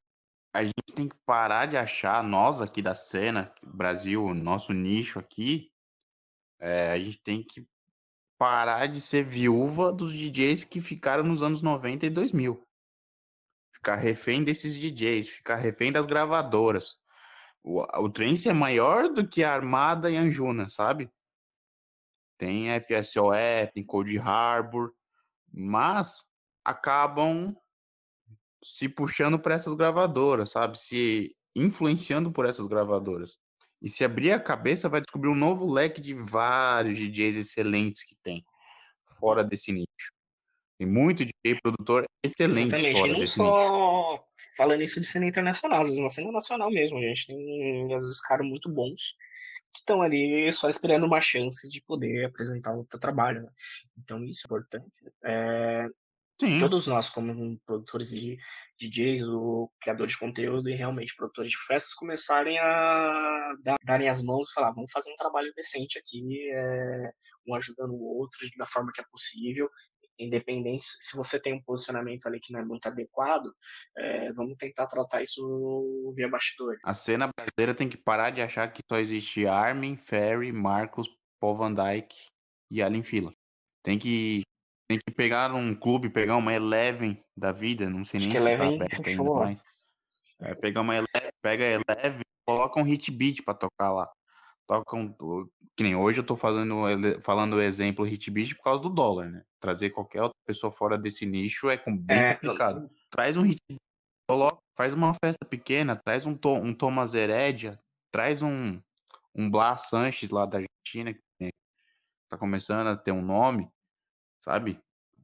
Speaker 2: a gente tem que parar de achar, nós aqui da cena, Brasil, nosso nicho aqui, é, a gente tem que parar de ser viúva dos DJs que ficaram nos anos 90 e 2000. Ficar refém desses DJs, ficar refém das gravadoras. O, o Trance é maior do que a Armada e a Anjuna, sabe? Tem FSOE, tem Cold Harbor, mas acabam se puxando para essas gravadoras, sabe? Se influenciando por essas gravadoras. E se abrir a cabeça, vai descobrir um novo leque de vários DJs excelentes que tem fora desse nicho. Tem muito DJ produtor excelente
Speaker 1: Exatamente,
Speaker 2: fora
Speaker 1: e não
Speaker 2: desse nicho.
Speaker 1: só falando isso de cena internacional, às vezes na cena nacional mesmo, a gente tem às vezes caras muito bons estão ali só esperando uma chance de poder apresentar o seu trabalho, né? Então isso é importante. É,
Speaker 2: Sim,
Speaker 1: todos nós, como produtores de DJs, ou criadores de conteúdo e realmente produtores de festas, começarem a dar, darem as mãos e falar: vamos fazer um trabalho decente aqui, é, um ajudando o outro da forma que é possível. Independente se você tem um posicionamento ali que não é muito adequado, é, vamos tentar tratar isso via bastidores.
Speaker 2: a cena brasileira tem que parar de achar que só existe Armin, Ferry, Marcos, Paul Van Dyke e Allen Fila. Tem que tem que pegar um clube, pegar uma Eleven da vida, não sei
Speaker 1: Acho
Speaker 2: nem
Speaker 1: que
Speaker 2: se tá
Speaker 1: Eleven
Speaker 2: aberto ainda mais. É, pegar uma Eleven, pega Eleven, coloca um hit beat pra tocar lá. Toca um, que nem hoje eu tô falando, falando o exemplo hit beat por causa do dólar, né? Trazer qualquer outra pessoa fora desse nicho é com- bem
Speaker 1: É,
Speaker 2: complicado. Traz um hit beat, coloca, faz uma festa pequena, traz um, um Thomas Heredia, traz um, um Blas Sanches lá da Argentina, que tá começando a ter um nome, sabe?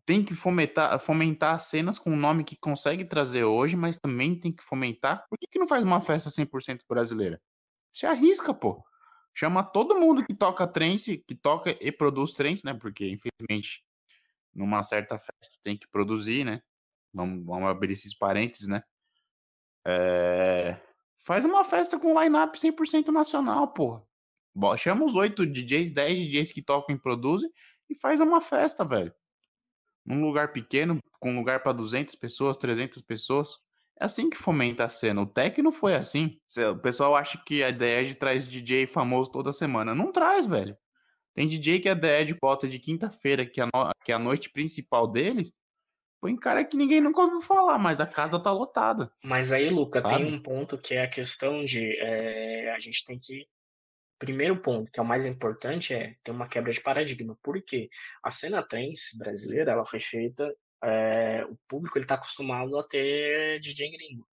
Speaker 2: Tem que fomentar, fomentar cenas com um nome que consegue trazer hoje, mas também tem que fomentar. Por que, que não faz uma festa 100% brasileira? Se arrisca, pô. Chama todo mundo que toca trance, que toca e produz trance, né? Porque, infelizmente, numa certa festa tem que produzir, né? Vamos, vamos abrir esses parênteses, né? É, Faz uma festa com line-up 100% nacional, porra. Chama os 8 DJs, 10 DJs que tocam e produzem e faz uma festa, velho. Num lugar pequeno, com lugar para 200 pessoas, 300 pessoas. É assim que fomenta a cena. O Tecno foi assim. O pessoal acha que a DED traz DJ famoso toda semana. Não traz, velho. Tem DJ que a DED bota de quinta-feira, que, é no- que é a noite principal deles. Põe cara que ninguém nunca ouviu falar, mas a casa tá lotada.
Speaker 1: Mas aí, Luca, tem
Speaker 2: Sabe?
Speaker 1: um ponto que é a questão de é, a gente tem que. Primeiro ponto, que é o mais importante, é ter uma quebra de paradigma. Por quê? A cena trance brasileira, ela foi feita. É, o público ele está acostumado a ter DJ gringo.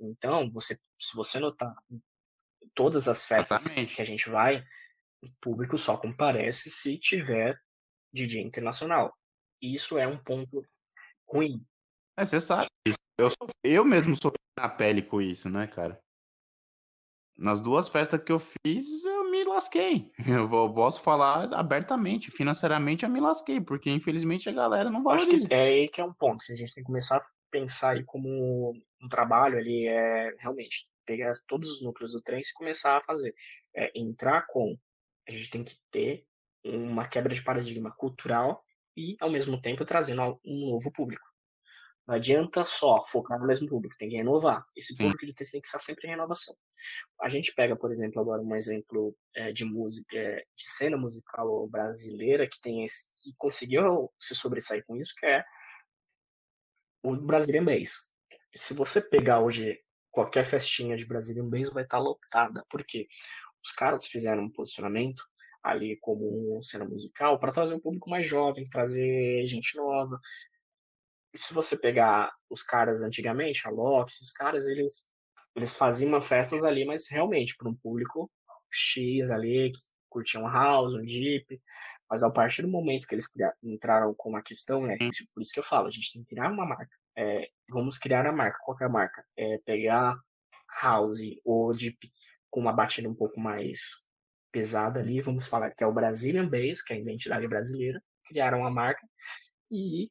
Speaker 1: Então, você, se você notar, todas as festas
Speaker 2: Exatamente.
Speaker 1: que a gente vai, o público só comparece se tiver DJ internacional. Isso é um ponto ruim.
Speaker 2: É, você sabe isso. Eu, sou- eu mesmo sofri na pele com isso, né, cara? Nas duas festas que eu fiz, eu lasquei. Eu vou- posso falar abertamente. Financeiramente, eu me lasquei, porque infelizmente a galera não
Speaker 1: Eu Acho
Speaker 2: valoriza.
Speaker 1: que é aí que é um ponto. A gente tem que começar a pensar aí como um trabalho ali, é realmente pegar todos os núcleos do trem e começar a fazer. É, entrar com. A gente tem que ter uma quebra de paradigma cultural e, ao mesmo tempo, trazendo um novo público. Não adianta só focar no mesmo público, tem que renovar. Esse público ele tem que estar sempre em renovação. A gente pega, por exemplo, agora um exemplo é, de música, é, de cena musical brasileira que tem esse, que conseguiu se sobressair com isso, que é o Brazilian Bass. Se você pegar hoje qualquer festinha de Brazilian Bass, vai estar lotada. Por quê? Os caras fizeram um posicionamento ali como cena musical para trazer um público mais jovem, trazer gente nova. Se você pegar os caras antigamente, a Loki, esses caras, eles, eles faziam festas ali, mas realmente para um público X ali, que curtiam um house, um deep. Mas a partir do momento que eles criaram, entraram com uma questão, é por isso que eu falo, a gente tem que criar uma marca. É, vamos criar a marca. Qual que é marca? É pegar house ou deep com uma batida um pouco mais pesada ali, vamos falar que é o Brazilian Bass, que é a identidade brasileira, criaram a marca e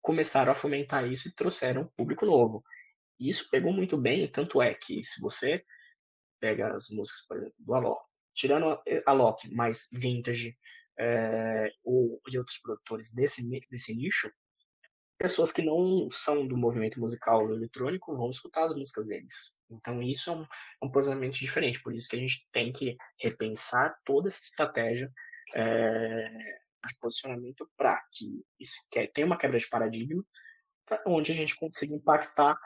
Speaker 1: começaram a fomentar isso e trouxeram um público novo. E isso pegou muito bem, tanto é que se você pega as músicas, por exemplo, do Alok, tirando a Alok mais vintage, é, ou de outros produtores desse, desse nicho, pessoas que não são do movimento musical eletrônico vão escutar as músicas deles. Então isso é um, é um posicionamento diferente, por isso que a gente tem que repensar toda essa estratégia é, de posicionamento para que isso que tenha uma quebra de paradigma, onde a gente consiga impactar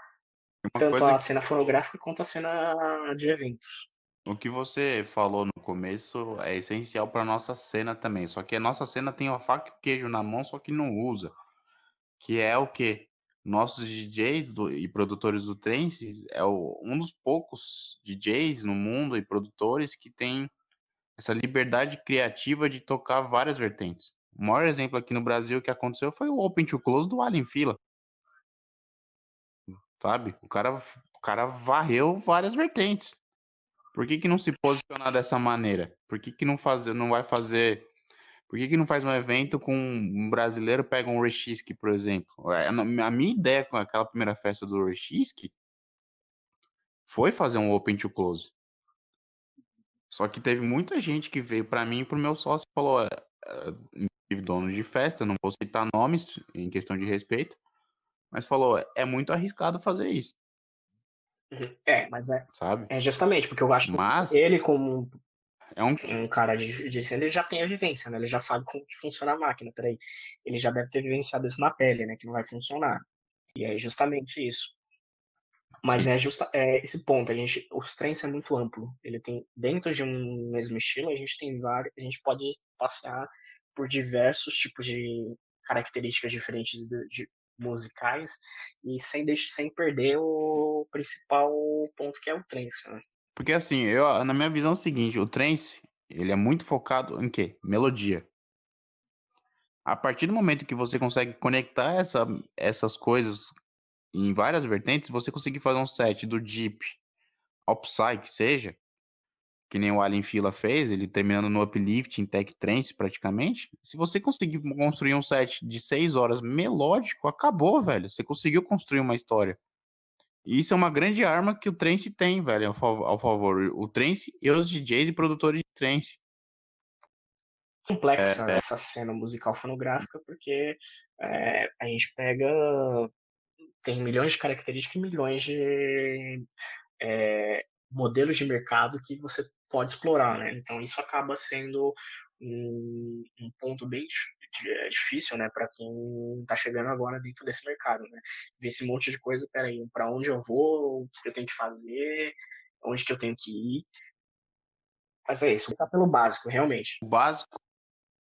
Speaker 1: tanto a cena fonográfica quanto a cena de eventos.
Speaker 2: O que você falou no começo é essencial para nossa cena também. Só que a nossa cena tem a faca e o queijo na mão, só que não usa. Que é o que nossos DJs do, e produtores do trance é o, um dos poucos DJs no mundo e produtores que tem essa liberdade criativa de tocar várias vertentes. O maior exemplo aqui no Brasil que aconteceu foi o Open to Close do Alien Fila. Sabe? O cara, o cara varreu várias vertentes. Por que, que não se posicionar dessa maneira? Por que, que não, faz, não vai fazer. Por que, que não faz um evento com um brasileiro pega um Rechisk, por exemplo? É, a minha ideia com aquela primeira festa do Rechisk foi fazer um Open to Close. Só que teve muita gente que veio para mim e pro meu sócio e falou: é, é, dono de festa, não vou citar nomes em questão de respeito, mas falou: é muito arriscado fazer isso.
Speaker 1: Uhum. É, mas é. Sabe? É justamente, porque eu acho mas, que ele, como
Speaker 2: é um...
Speaker 1: um cara de, de cena, ele já tem a vivência, né? Ele já sabe como que funciona a máquina. Peraí. Ele já deve ter vivenciado isso na pele, né? Que não vai funcionar. E é justamente isso. Mas é justa é esse ponto, a gente, o trance é muito amplo. Ele tem dentro de um mesmo estilo, a gente tem vários, a gente pode passear por diversos tipos de características diferentes de, de musicais e sem sem perder o principal ponto que é o trance, né?
Speaker 2: Porque assim, eu na minha visão é o seguinte, o trance, ele é muito focado em quê? Melodia. A partir do momento que você consegue conectar essa, essas coisas em várias vertentes, você conseguir fazer um set do Deep ao Psy, que seja, que nem o Alien Fila fez, ele terminando no uplift em tech trance praticamente. Se você conseguir construir um set de 6 horas melódico, acabou, velho. Você conseguiu construir uma história. E isso é uma grande arma que o trance tem, velho, ao favor. Ao favor. O trance e os DJs e produtores de trance.
Speaker 1: Complexa é, essa cena musical fonográfica, porque é, a gente pega. Tem milhões de características e milhões de é, modelos de mercado que você pode explorar, né? Então isso acaba sendo um, um ponto bem é, difícil, né, para quem está chegando agora dentro desse mercado, né? Ver esse monte de coisa, peraí, para onde eu vou, o que eu tenho que fazer, onde que eu tenho que ir. Mas é isso, começar pelo básico, realmente.
Speaker 2: O básico,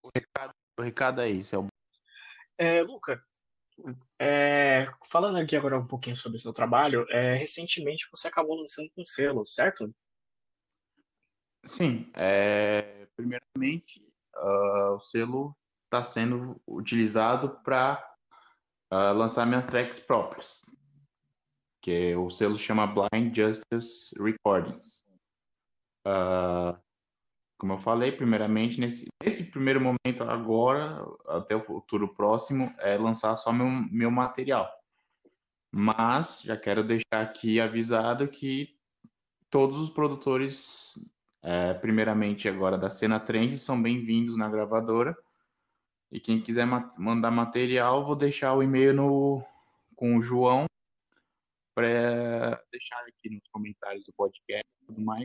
Speaker 2: o recado, o recado é isso. É, o...
Speaker 1: é Luca, é, falando aqui agora um pouquinho sobre o seu trabalho, é, recentemente você acabou lançando um selo, certo?
Speaker 2: Sim, é, primeiramente, uh, o selo está sendo utilizado para uh, ah, lançar minhas tracks próprias, que o selo chama Blind Justice Recordings. Uh, como eu falei, primeiramente, nesse, nesse primeiro momento agora, até o futuro próximo, é lançar só meu, meu material. Mas já quero deixar aqui avisado que todos os produtores é, primeiramente agora da cena trend, são bem-vindos na gravadora. E quem quiser ma mandar material, vou deixar o e-mail com o João para deixar aqui nos comentários do podcast e tudo mais.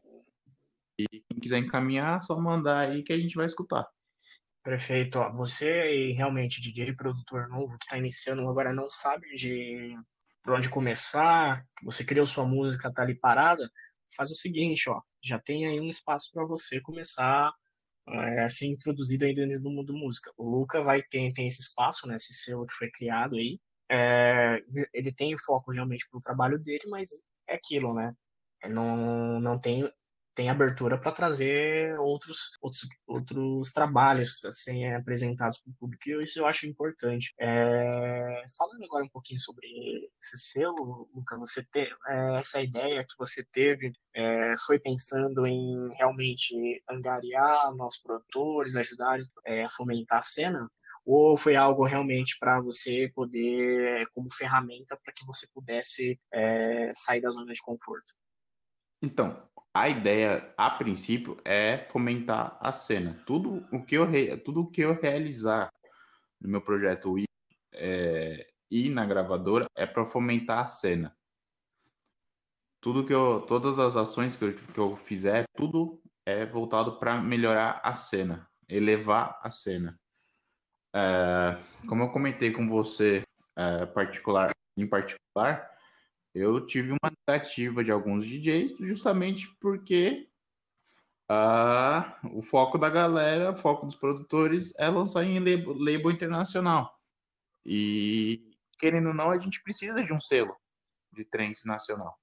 Speaker 2: E quem quiser encaminhar, só mandar aí que a gente vai escutar.
Speaker 1: Perfeito. Você realmente DJ produtor novo que está iniciando agora não sabe de por onde começar, você criou sua música, tá ali parada, faz o seguinte, ó, já tem aí um espaço para você começar é, a ser introduzido aí dentro do mundo música. O Luca vai ter tem esse espaço, né, esse selo que foi criado aí. É, ele tem foco realmente para o trabalho dele, mas é aquilo, né? Não, não tem tem abertura para trazer outros, outros, outros trabalhos assim, apresentados para o público, e isso eu acho importante. É, falando agora um pouquinho sobre esse selo, Luca, você ter é, essa ideia que você teve, é, foi pensando em realmente angariar novos produtores, ajudar é, a fomentar a cena? ou foi algo realmente para você poder, como ferramenta, para que você pudesse é, sair da zona de conforto?
Speaker 2: Então, a ideia, a princípio, é fomentar a cena. Tudo o que eu, tudo o que eu realizar no meu projeto e, é, na gravadora é para fomentar a cena. Tudo que eu, todas as ações que eu, que eu fizer, tudo é voltado para melhorar a cena, elevar a cena. É, como eu comentei com você é, particular, em particular, eu tive uma negativa de alguns DJs justamente porque uh, o foco da galera, o foco dos produtores é lançar em label, label internacional. E, querendo ou não, a gente precisa de um selo de trance nacional.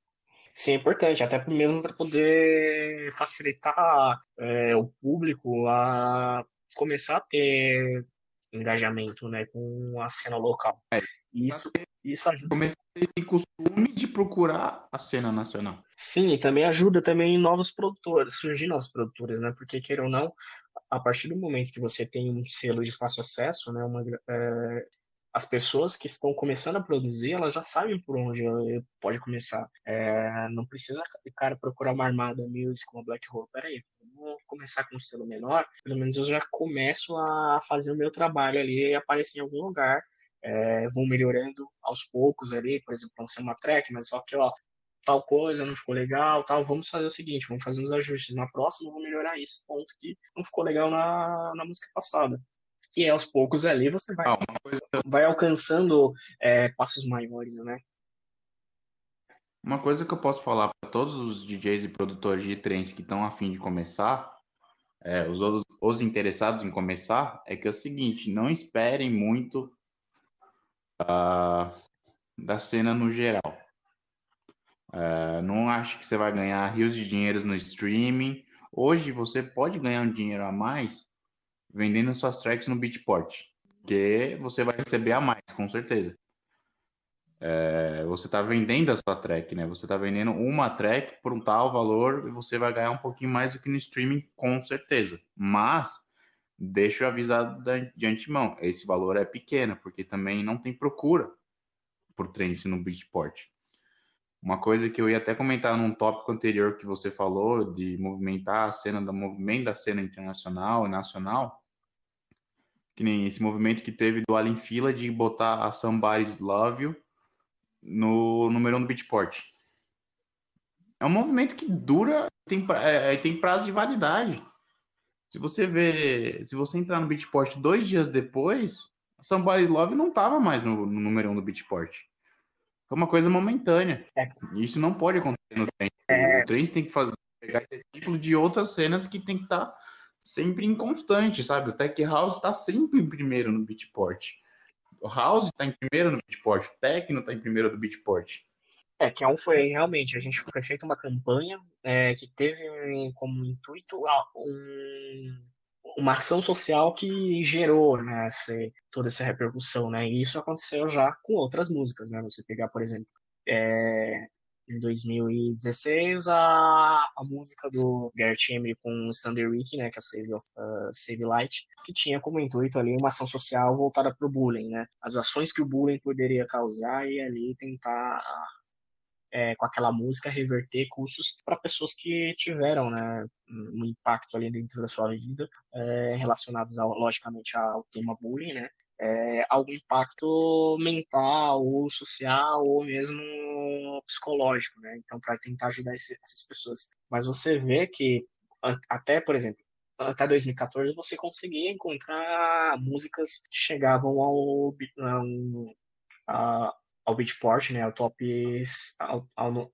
Speaker 1: Sim, é importante, até mesmo para poder facilitar é, o público a começar a ter engajamento né, com a cena local.
Speaker 2: É,
Speaker 1: isso, isso ajuda.
Speaker 2: Começar esse costume de procurar a cena nacional.
Speaker 1: Sim, e também ajuda também novos produtores, surgir novos produtores, né? Porque, queira ou não, a partir do momento que você tem um selo de fácil acesso, né? Uma, é, as pessoas que estão começando a produzir, elas já sabem por onde pode começar. É, não precisa cara procurar uma armada music, uma black hole. Peraí, vou começar com um selo menor, pelo menos eu já começo a fazer o meu trabalho ali e aparecer em algum lugar. É, vou melhorando aos poucos ali, por exemplo, ser uma track, mas só que, ó, tal coisa não ficou legal, tal, vamos fazer o seguinte, vamos fazer uns ajustes. Na próxima, vou melhorar esse ponto que não ficou legal na, na música passada. E aos poucos ali você vai, ah, coisa... vai alcançando é, passos maiores, né?
Speaker 2: Uma coisa que eu posso falar para todos os DJs e produtores de trance que estão afim de começar, é, os, os interessados em começar, é que é o seguinte: não esperem muito uh, da cena no geral. Uh, não acho que você vai ganhar rios de dinheiro no streaming. Hoje você pode ganhar um dinheiro a mais vendendo suas tracks no Beatport, que você vai receber a mais, com certeza. É, você está vendendo a sua track, né? Você está vendendo uma track por um tal valor e você vai ganhar um pouquinho mais do que no streaming, com certeza. Mas deixa eu avisar de antemão, esse valor é pequeno, porque também não tem procura por trance no Beatport. Uma coisa que eu ia até comentar num tópico anterior que você falou de movimentar a cena da movimento da cena internacional e nacional, que nem esse movimento que teve do Alien Fila de botar a Somebody's Love You no número 1 do Beatport. É um movimento que dura, tem, é, tem prazo de validade. Se você ver, se você entrar no Beatport dois dias depois, Somebody Love não estava mais no, no, número 1 um do Beatport. Foi uma coisa momentânea. É. Isso não pode acontecer no trem. É. O trem tem que fazer, pegar esse exemplo de outras cenas que tem que estar tá sempre inconstante, sabe? O Tech House está sempre em primeiro no Beatport. O House está em primeiro no Beatport. O Tecno está em primeiro do Beatport.
Speaker 1: É, que é um foi realmente, a gente foi feita uma campanha é, que teve como intuito um, uma ação social que gerou né, essa, toda essa repercussão, né? E isso aconteceu já com outras músicas, né? Você pegar, por exemplo, é, em 2016 a, a música do Garrett Emery com Standard Rick, né, que é Save, of, uh, Save Light, que tinha como intuito ali uma ação social voltada para o bullying, né, as ações que o bullying poderia causar e ali tentar é, com aquela música reverter custos para pessoas que tiveram né, um impacto ali dentro da sua vida é, relacionados ao, logicamente ao tema bullying, né, é, algum impacto mental ou social ou mesmo psicológico, né? Então, para tentar ajudar esse, essas pessoas. Mas você vê que, até, por exemplo, até 2014 você conseguia encontrar músicas que chegavam ao, ao, ao Beatport, né, ao top, ao, ao,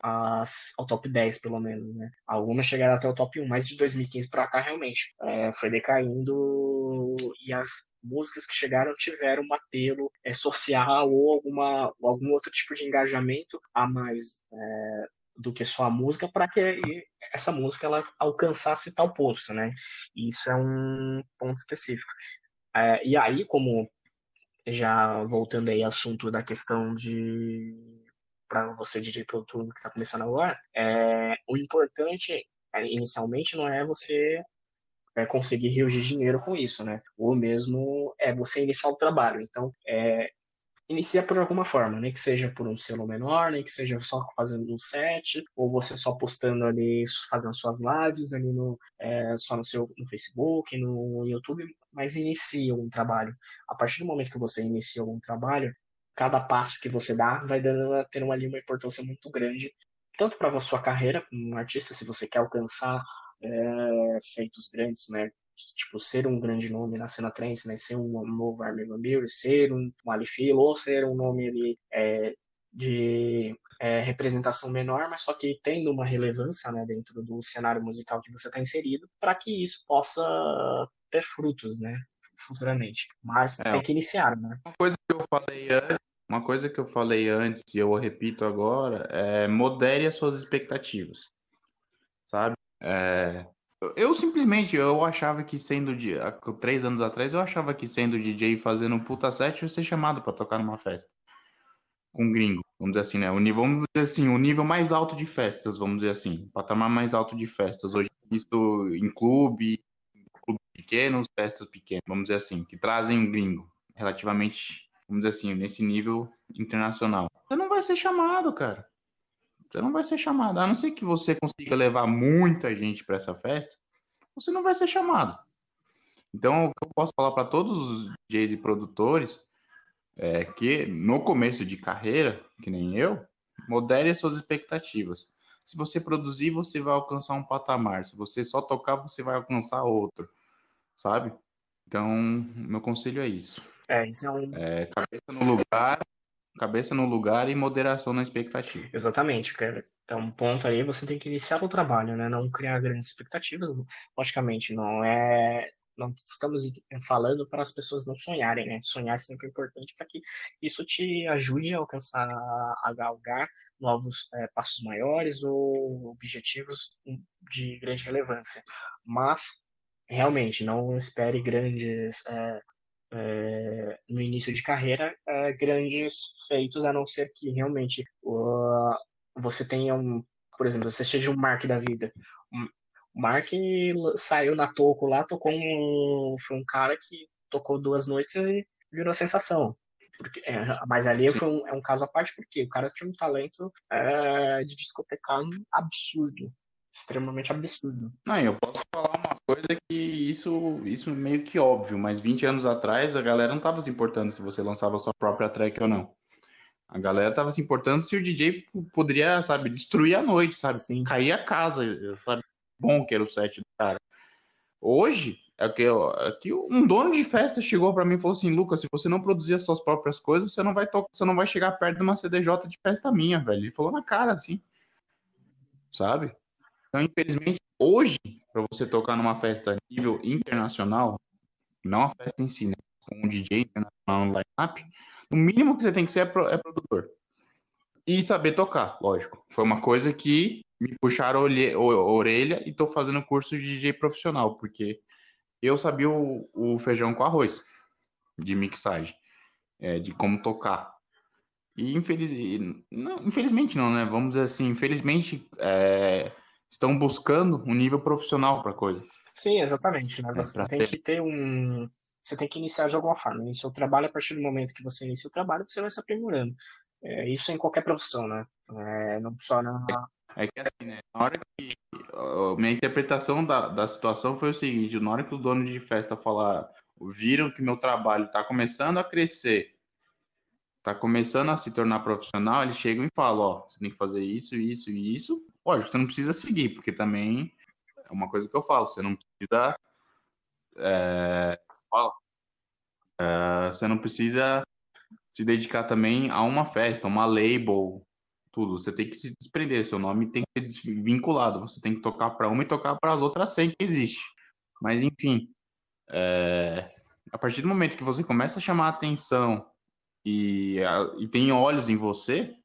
Speaker 1: ao, top 10, pelo menos, né. Algumas chegaram até o top 1, mas de 2015 para cá, realmente, é, foi decaindo e as músicas que chegaram tiveram um apelo é, social ou alguma, algum outro tipo de engajamento a mais é, do que só a música para que essa música ela alcançasse tal posto, né? E isso é um ponto específico. É, e aí, como já voltando aí ao assunto da questão de para você DJ produtor que está começando agora, é, o importante é, inicialmente não é você é, conseguir de dinheiro com isso, né? Ou mesmo é você iniciar o trabalho. Então, é, inicia por alguma forma, nem que seja por um selo menor, nem que seja só fazendo um set, ou você só postando ali, fazendo suas lives ali no, é, só no seu no Facebook, no YouTube, mas inicia um trabalho. A partir do momento que você inicia algum trabalho, cada passo que você dá vai dando, tendo ali uma importância muito grande, tanto para a sua carreira como um artista, se você quer alcançar é, feitos grandes, né? tipo, ser um grande nome na cena trance, né? Ser um novo Armin Van ser um, um ou ser um nome ali é, de é, representação menor, mas só que tendo uma relevância né, dentro do cenário musical que você está inserido, para que isso possa ter frutos, né? Futuramente. Mas é, tem que iniciar, né?
Speaker 2: Uma coisa que eu falei antes, uma coisa que eu falei antes e eu repito agora é modere as suas expectativas, sabe? É, eu simplesmente, eu achava que sendo de três anos atrás, eu achava que sendo DJ fazendo um puta set, eu ia ser chamado para tocar numa festa. Com gringo, vamos dizer assim, né? O nível, vamos dizer assim, o nível mais alto de festas, vamos dizer assim. O patamar mais alto de festas. Hoje visto em clube, clubes pequenos, festas pequenas, vamos dizer assim, que trazem gringo. Relativamente, vamos dizer assim, nesse nível internacional. Você não vai ser chamado, cara. Você não vai ser chamado. A não ser que você consiga levar muita gente para essa festa, você não vai ser chamado. Então, o que eu posso falar para todos os DJs e produtores é que no começo de carreira, que nem eu, modere as suas expectativas. Se você produzir, você vai alcançar um patamar. Se você só tocar, você vai alcançar outro. Sabe? Então, meu conselho é isso.
Speaker 1: É, isso é um.
Speaker 2: É, cabeça no lugar cabeça no lugar e moderação na expectativa.
Speaker 1: Exatamente, cara. Então, um ponto aí, você tem que iniciar o trabalho, né? Não criar grandes expectativas. Logicamente, não é. Não estamos falando para as pessoas não sonharem, né? Sonhar é sempre importante para que isso te ajude a alcançar, a galgar novos é, passos maiores ou objetivos de grande relevância. Mas, realmente, não espere grandes é, é, no início de carreira é, grandes feitos, a não ser que realmente uh, você tenha um, por exemplo, você seja um Mark da vida. O Mark saiu na Toco lá, tocou um, foi um cara que tocou duas noites e virou sensação. Porque, é, mas ali foi um, é um caso à parte, porque o cara tinha um talento é, de discotecar absurdo extremamente absurdo.
Speaker 2: Não, eu posso falar uma coisa que isso, isso meio que óbvio, mas 20 anos atrás a galera não tava se importando se você lançava sua própria track ou não. A galera tava se importando se o DJ poderia, sabe, destruir a noite, sabe? Sim. Cair a casa, sabe? Bom que era o set do cara. Hoje, é que, é que um dono de festa chegou para mim e falou assim: Lucas, se você não produzir as suas próprias coisas, você não vai tocar, você não vai chegar perto de uma CDJ de festa minha, velho. Ele falou na cara assim. Sabe? Então, infelizmente, hoje, para você tocar numa festa nível internacional, não a festa em si, né? Com um DJ internacional no line-up, o mínimo que você tem que ser é, é produtor. E saber tocar, lógico. Foi uma coisa que me puxaram a orelha e estou fazendo curso de DJ profissional, porque eu sabia o, o feijão com arroz de mixagem, é, de como tocar. E infeliz... não, infelizmente não, né? Vamos dizer assim, infelizmente é, estão buscando um nível profissional para a coisa.
Speaker 1: Sim, exatamente. Né? É, você é, tem ter... que ter um. Você tem que iniciar de alguma forma. Iniciar o trabalho, a partir do momento que você inicia o trabalho, você vai se aprimorando. É, isso em qualquer profissão, né? É, não só na.
Speaker 2: É que assim, né? Na hora que. Minha interpretação da, da situação foi o seguinte: na hora que os donos de festa falaram, viram que meu trabalho está começando a crescer, está começando a se tornar profissional, eles chegam e falam: Ó, você tem que fazer isso, isso e isso, Lógico, você não precisa seguir, porque também é uma coisa que eu falo, você não precisa. É, é, você não precisa se dedicar também a uma festa, uma label, tudo. Você tem que se desprender, seu nome tem que ser vinculado. Você tem que tocar para uma e tocar para as outras sem que existe. Mas enfim, é, a partir do momento que você começa a chamar a atenção e, e tem olhos em você,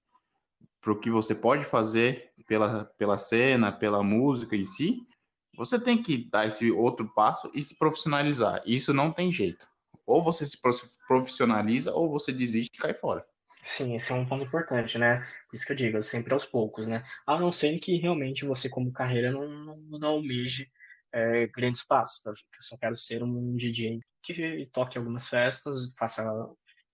Speaker 2: para o que você pode fazer pela, pela cena, pela música em si, você tem que dar esse outro passo e se profissionalizar. Isso não tem jeito. Ou você se profissionaliza ou você desiste e cai fora.
Speaker 1: Sim, esse é um ponto importante, né? Por isso que eu digo, sempre aos poucos, né? A não ser que realmente você, como carreira, não, não, não almeje é, grandes passos. Eu só quero ser um DJ que toque algumas festas, faça,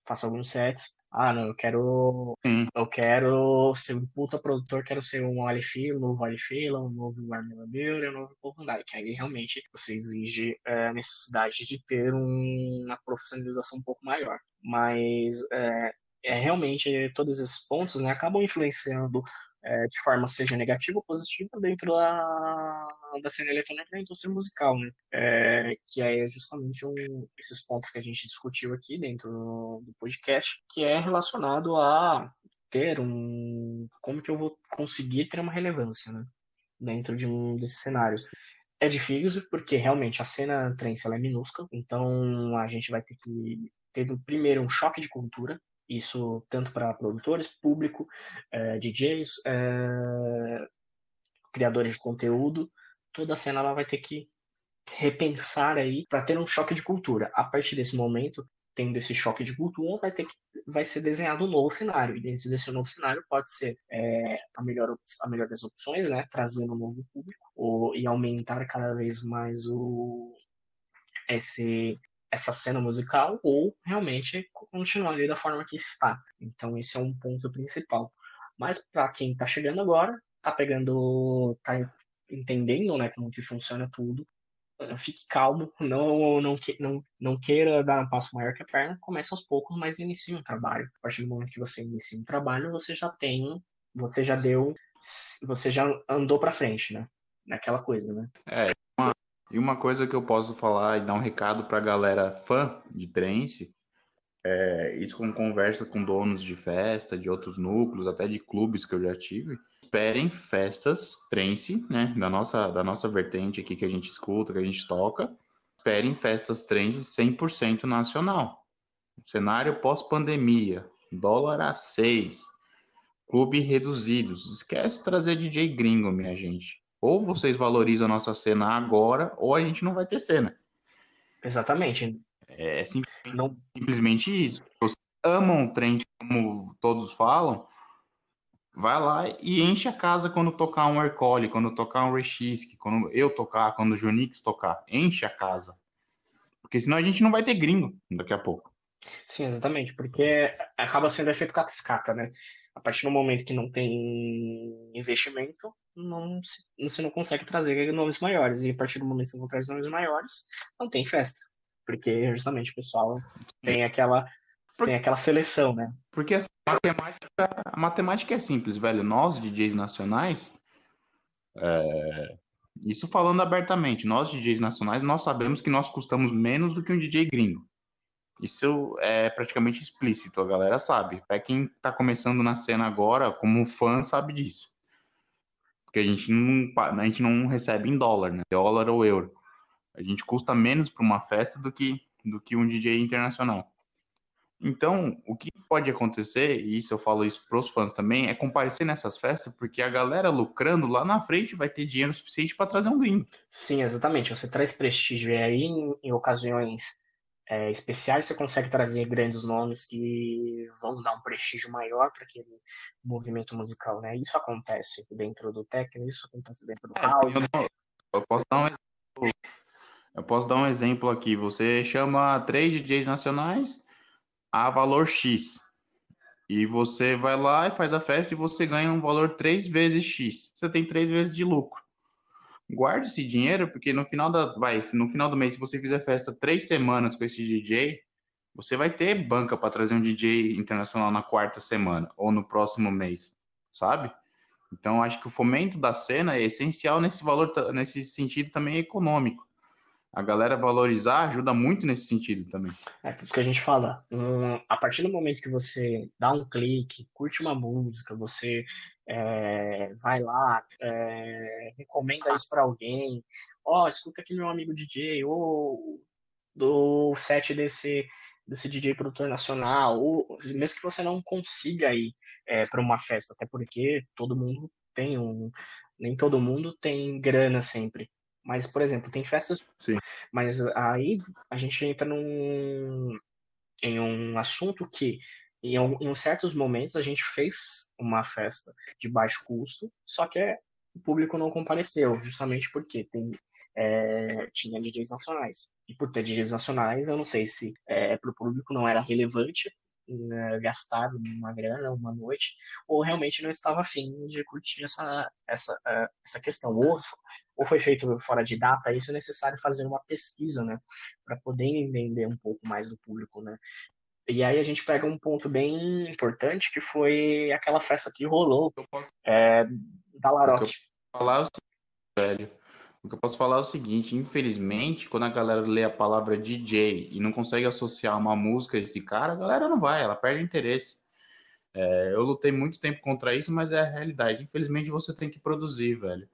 Speaker 1: faça alguns sets, Ah, não, eu quero. Sim. Eu quero ser um puta produtor, quero ser um Alifila, um novo Alifila, um novo Armila Miller, um novo Povo Que aí realmente você exige é, a necessidade de ter um, uma profissionalização um pouco maior. Mas é, é, realmente todos esses pontos né, acabam influenciando é, de forma seja negativa ou positiva dentro da, da cena eletrônica da indústria musical, né? É, que é justamente um, esses pontos que a gente discutiu aqui dentro do podcast, que é relacionado a ter um... como que eu vou conseguir ter uma relevância, né? Dentro de um desses cenários. É difícil, porque realmente a cena trance ela é minúscula, então a gente vai ter que ter primeiro um choque de cultura, isso tanto para produtores, público, é, DJs, é, criadores de conteúdo. Toda a cena ela vai ter que repensar aí para ter um choque de cultura. A partir desse momento, tendo esse choque de cultura, vai ter que vai ser desenhado um novo cenário. E dentro desse novo cenário pode ser é, a, melhor, a melhor das opções, né? Trazendo um novo público ou, e aumentar cada vez mais o, esse, essa cena musical ou realmente continuar ali da forma que está. Então esse é um ponto principal. Mas para quem está chegando agora, tá pegando, tá entendendo, né, como que funciona tudo, eh, fique calmo, não não não, não queira dar um passo maior que a perna, comece aos poucos, mas inicie um trabalho. A partir do momento que você inicia um trabalho, você já tem, você já deu, você já andou para frente, né? Naquela coisa, né?
Speaker 2: É, e uma coisa que eu posso falar e dar um recado para a galera fã de trance, é, isso com conversa com donos de festa, de outros núcleos, até de clubes que eu já tive, esperem festas trance, né, da nossa, da nossa vertente aqui que a gente escuta, que a gente toca, esperem festas trance 100% nacional. Cenário pós-pandemia, dólar a 6, clube reduzidos, esquece trazer DJ gringo, minha gente. Ou vocês valorizam a nossa cena agora, ou a gente não vai ter cena.
Speaker 1: Exatamente.
Speaker 2: É, é simplesmente, não... simplesmente isso. Vocês amam o trem, como todos falam, vai lá e enche a casa quando tocar um Aircole, quando tocar um Rexisk, quando eu tocar, quando o Junix tocar. Enche a casa. Porque senão a gente não vai ter gringo daqui a pouco.
Speaker 1: Sim, exatamente, porque acaba sendo efeito cascata, né? A partir do momento que não tem investimento, não, você não consegue trazer nomes maiores. E a partir do momento que você não traz nomes maiores, não tem festa. Porque justamente o pessoal tem aquela, tem aquela seleção, né?
Speaker 2: Porque assim, a, matemática, a matemática é simples, velho. Nós, DJs nacionais, é... isso falando abertamente, nós, DJs nacionais, nós sabemos que nós custamos menos do que um DJ gringo. Isso é praticamente explícito, a galera sabe. Até quem tá começando na cena agora, como fã, sabe disso. Porque a gente não, a gente não recebe em dólar, né? Dólar ou euro. A gente custa menos para uma festa do que, do que um DJ internacional. Então, o que pode acontecer, e isso eu falo isso para os fãs também, é comparecer nessas festas, porque a galera lucrando lá na frente vai ter dinheiro suficiente para trazer um gringo.
Speaker 1: Sim, exatamente. Você traz prestígio e aí, em, em ocasiões é, especiais, você consegue trazer grandes nomes que vão dar um prestígio maior para aquele movimento musical, né? Isso acontece dentro do techno, isso acontece dentro do é, house. Eu, não,
Speaker 2: eu, posso dar um exemplo, eu posso dar um exemplo aqui. Você chama três DJs nacionais a valor X. E você vai lá e faz a festa e você ganha um valor três vezes X. Você tem três vezes de lucro guarde esse dinheiro, porque no final da, vai, no final do mês, se você fizer festa três semanas com esse DJ, você vai ter banca para trazer um DJ internacional na quarta semana ou no próximo mês, sabe? Então acho que o fomento da cena é essencial nesse valor, nesse sentido também econômico a galera valorizar ajuda muito nesse sentido também.
Speaker 1: É porque a gente fala, um, a partir do momento que você dá um clique, curte uma música, você é, vai lá, é, recomenda isso para alguém, ó, oh, escuta aqui meu amigo DJ, ou do set desse desse DJ produtor nacional, ou mesmo que você não consiga ir é, para uma festa, até porque todo mundo tem um, nem todo mundo tem grana sempre. Mas, por exemplo, tem festas.
Speaker 2: Sim.
Speaker 1: Mas aí a gente entra num, em um assunto que, em, em certos momentos, a gente fez uma festa de baixo custo, só que é, o público não compareceu, justamente porque tem, é, tinha DJs nacionais. E por ter DJs nacionais, eu não sei se é, para o público não era relevante né, gastar uma grana, uma noite, ou realmente não estava afim de curtir essa, essa, uh, essa questão. Ou, ou foi feito fora de data, isso é necessário fazer uma pesquisa, né? Para poder entender um pouco mais do público, né? E aí a gente pega um ponto bem importante, que foi aquela festa que rolou é, da Laroque.
Speaker 2: Falar o velho. O que eu posso falar é o seguinte, infelizmente, quando a galera lê a palavra DJ e não consegue associar uma música a esse cara, a galera não vai, ela perde interesse. É, eu lutei muito tempo contra isso, mas é a realidade. Infelizmente, você tem que produzir, velho.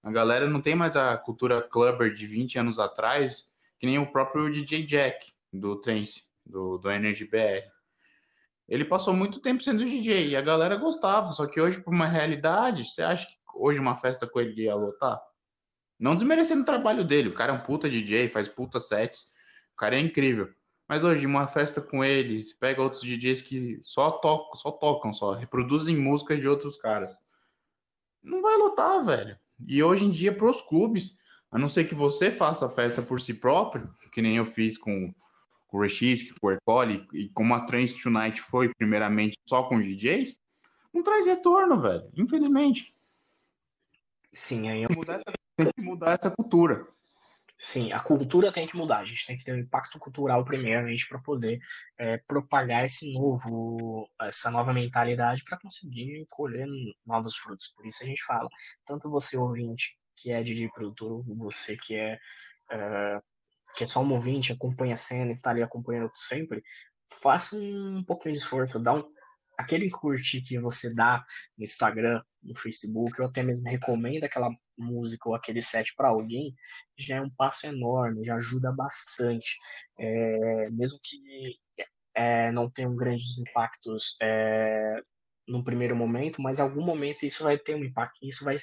Speaker 2: A galera não tem mais a cultura clubber de 20 anos atrás, que nem o próprio DJ Jack, do Trance, do, do Energy BR. Ele passou muito tempo sendo DJ e a galera gostava, só que hoje, por uma realidade, você acha que hoje uma festa com ele ia lotar? Não desmerecendo o trabalho dele, o cara é um puta DJ, faz puta sets, o cara é incrível. Mas hoje, uma festa com ele, você pega outros DJs que só tocam, só tocam, só reproduzem músicas de outros caras. Não vai lotar, velho. E hoje em dia, pros clubes, a não ser que você faça a festa por si próprio, que nem eu fiz com, o Rexis, com o Ercole, e como a Trance Tonight foi primeiramente só com DJs, não traz retorno, velho. Infelizmente.
Speaker 1: Sim, aí eu...
Speaker 2: mudar essa tem que mudar essa cultura.
Speaker 1: Sim, a cultura tem que mudar. A gente tem que ter um impacto cultural primeiramente para poder é, propagar esse novo, essa nova mentalidade para conseguir colher novos frutos. Por isso a gente fala, tanto você ouvinte que é DJ produtor, você que é, é que é só um ouvinte, acompanha a cena, está ali acompanhando sempre, faça um pouquinho de esforço, dá um aquele curtir que você dá no Instagram, no Facebook, ou até mesmo recomenda aquela música ou aquele set para alguém, já é um passo enorme, já ajuda bastante. É, mesmo que é, não tenham grandes impactos é, no primeiro momento, mas em algum momento isso vai ter um impacto, isso vai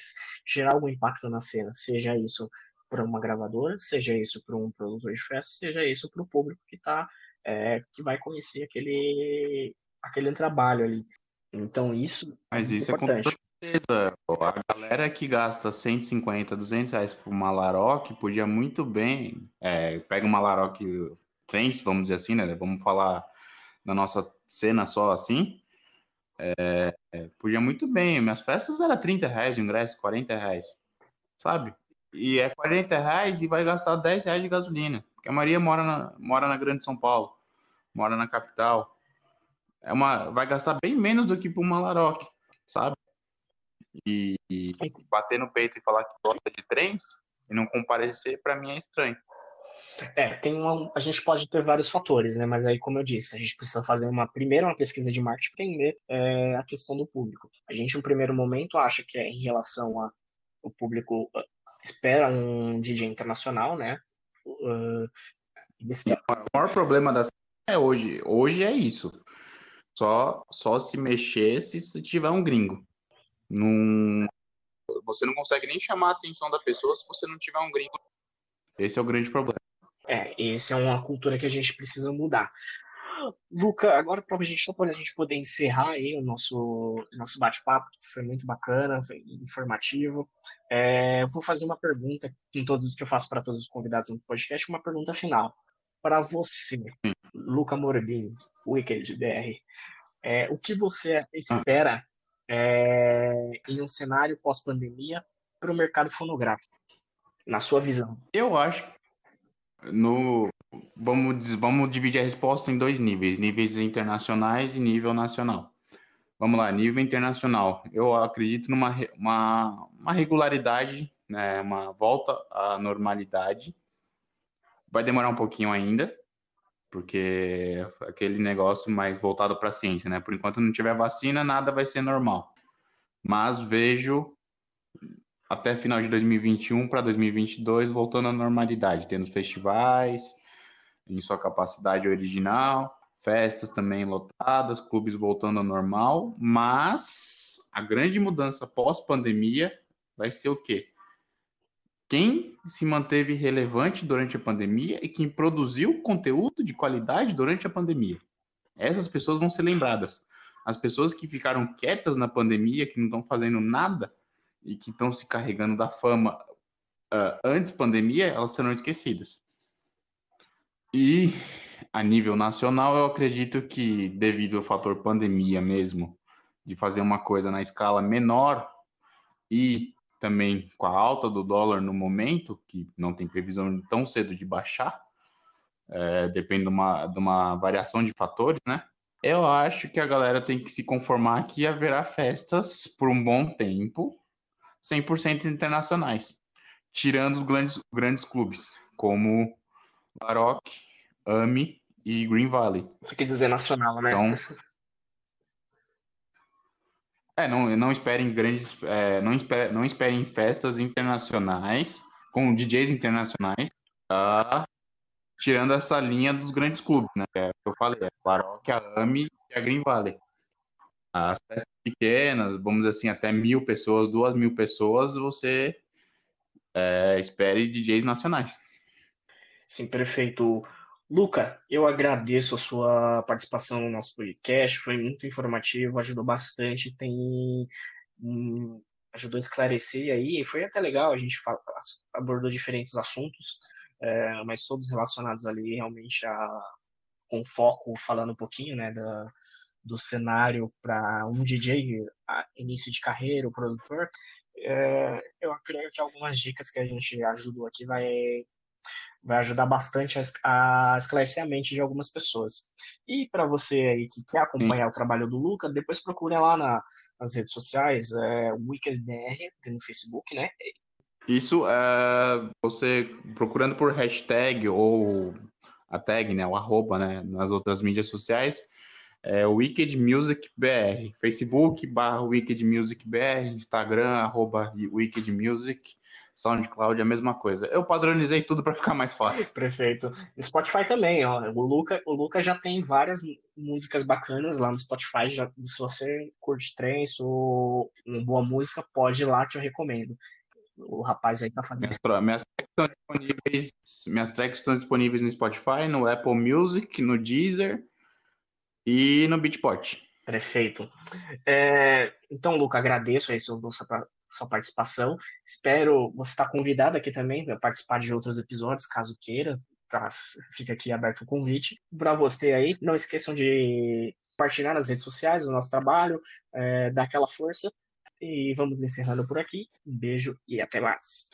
Speaker 1: gerar algum impacto na cena, seja isso para uma gravadora, seja isso para um produtor de festa, seja isso para o público que tá, é, que vai conhecer aquele aquele trabalho ali. Então isso
Speaker 2: Mas é isso importante. é com certeza. A galera que gasta 150, 200 reais por uma Laroque podia muito bem, é, pega uma Laroque Trance, vamos dizer assim, né? Vamos falar na nossa cena só assim. É, é, podia muito bem. Minhas festas era 30 reais o ingresso, 40 reais, sabe? E é 40 reais e vai gastar 10 reais de gasolina. Porque a Maria mora na, mora na Grande São Paulo, mora na capital é uma, vai gastar bem menos do que para uma Laroque, sabe? E, e, bater no peito e falar que gosta de trens e não comparecer, para mim é estranho.
Speaker 1: É, tem uma, a gente pode ter vários fatores, né? Mas aí, como eu disse, a gente precisa fazer uma primeiro uma pesquisa de marketing para entender é, a questão do público. A gente, no primeiro momento, acha que é em relação a o público uh, espera um DJ internacional, né? Uh.
Speaker 2: O maior problema da é hoje, hoje é isso. Só, só se mexer se tiver um gringo. Num... Você não consegue nem chamar a atenção da pessoa se você não tiver um gringo. Esse é o grande problema.
Speaker 1: É, essa é uma cultura que a gente precisa mudar. Luca, agora para a gente, só para a gente poder encerrar aí o nosso, nosso bate-papo, que foi muito bacana, foi informativo. É, vou fazer uma pergunta em todos que eu faço para todos os convidados no podcast, uma pergunta final. Para você, Luca Morbini, Wicked BR. É, o que você espera é, em um cenário pós-pandemia para o mercado fonográfico, na sua visão?
Speaker 2: Eu acho no vamos vamos dividir a resposta em dois níveis, níveis internacionais e nível nacional. Vamos lá, nível internacional. Eu acredito numa uma, uma regularidade, né, uma volta à normalidade. Vai demorar um pouquinho ainda, porque é aquele negócio mais voltado para a ciência, né? Por enquanto não tiver vacina, nada vai ser normal. Mas vejo até final de 2021 para 2022 voltando à normalidade, tendo festivais em sua capacidade original, festas também lotadas, clubes voltando ao normal, mas a grande mudança pós-pandemia vai ser o quê? Quem se manteve relevante durante a pandemia e quem produziu conteúdo de qualidade durante a pandemia. Essas pessoas vão ser lembradas. As pessoas que ficaram quietas na pandemia, que não estão fazendo nada e que estão se carregando da fama uh, antes pandemia, elas serão esquecidas. E a nível nacional, eu acredito que, devido ao fator pandemia mesmo, de fazer uma coisa na escala menor e também com a alta do dólar no momento, que não tem previsão tão cedo de baixar, é, depende de uma, de uma variação de fatores, né? Eu acho que a galera tem que se conformar que haverá festas por um bom tempo, 100% internacionais, tirando os grandes, grandes clubes, como Laroque, AMI e Green Valley.
Speaker 1: Você quer dizer nacional, né?
Speaker 2: Então, é, não, não esperem grandes, é, não, espere, não esperem festas internacionais com DJs internacionais, tá? tirando essa linha dos grandes clubes, né? É, que eu falei, a Paróquia, a AMI e a Green Valley. As festas pequenas, vamos dizer assim, até mil pessoas, duas mil pessoas, você é, espere DJs nacionais.
Speaker 1: Sim, perfeito. Luca, eu agradeço a sua participação no nosso podcast, foi muito informativo, ajudou bastante, tem ajudou a esclarecer aí, foi até legal, a gente abordou diferentes assuntos, é, mas todos relacionados ali realmente a, com foco, falando um pouquinho né, da, do cenário para um DJ, início de carreira, o produtor, é, eu creio que algumas dicas que a gente ajudou aqui vai vai ajudar bastante a, esclarecer a mente de algumas pessoas. E para você aí que quer acompanhar o trabalho do Luca, depois procure lá na, nas redes sociais, é, WickedBR, no Facebook, né?
Speaker 2: Isso, é, você procurando por hashtag ou a tag, né, o arroba, né, nas outras mídias sociais, é Wicked Music BR, Facebook barra Wicked Music BR, Instagram arroba Wicked Music, SoundCloud é a mesma coisa. Eu padronizei tudo para ficar mais fácil.
Speaker 1: Perfeito. Spotify também, ó. O Luca, o Luca já tem várias músicas bacanas lá no Spotify. Já, se você curte trance ou uma boa música, pode ir lá que eu recomendo. O rapaz aí tá fazendo.
Speaker 2: Minhas, minhas, tracks estão disponíveis, minhas tracks estão disponíveis no Spotify, no Apple Music, no Deezer e no Beatport.
Speaker 1: Perfeito. É, então, Luca, agradeço aí sua, sua participação. Espero você estar convidado aqui também para participar de outros episódios, caso queira. Tá, fica aqui aberto o convite. Para você aí, não esqueçam de compartilhar nas redes sociais o nosso trabalho, é, dar aquela força. E vamos encerrando por aqui. Um beijo e até mais.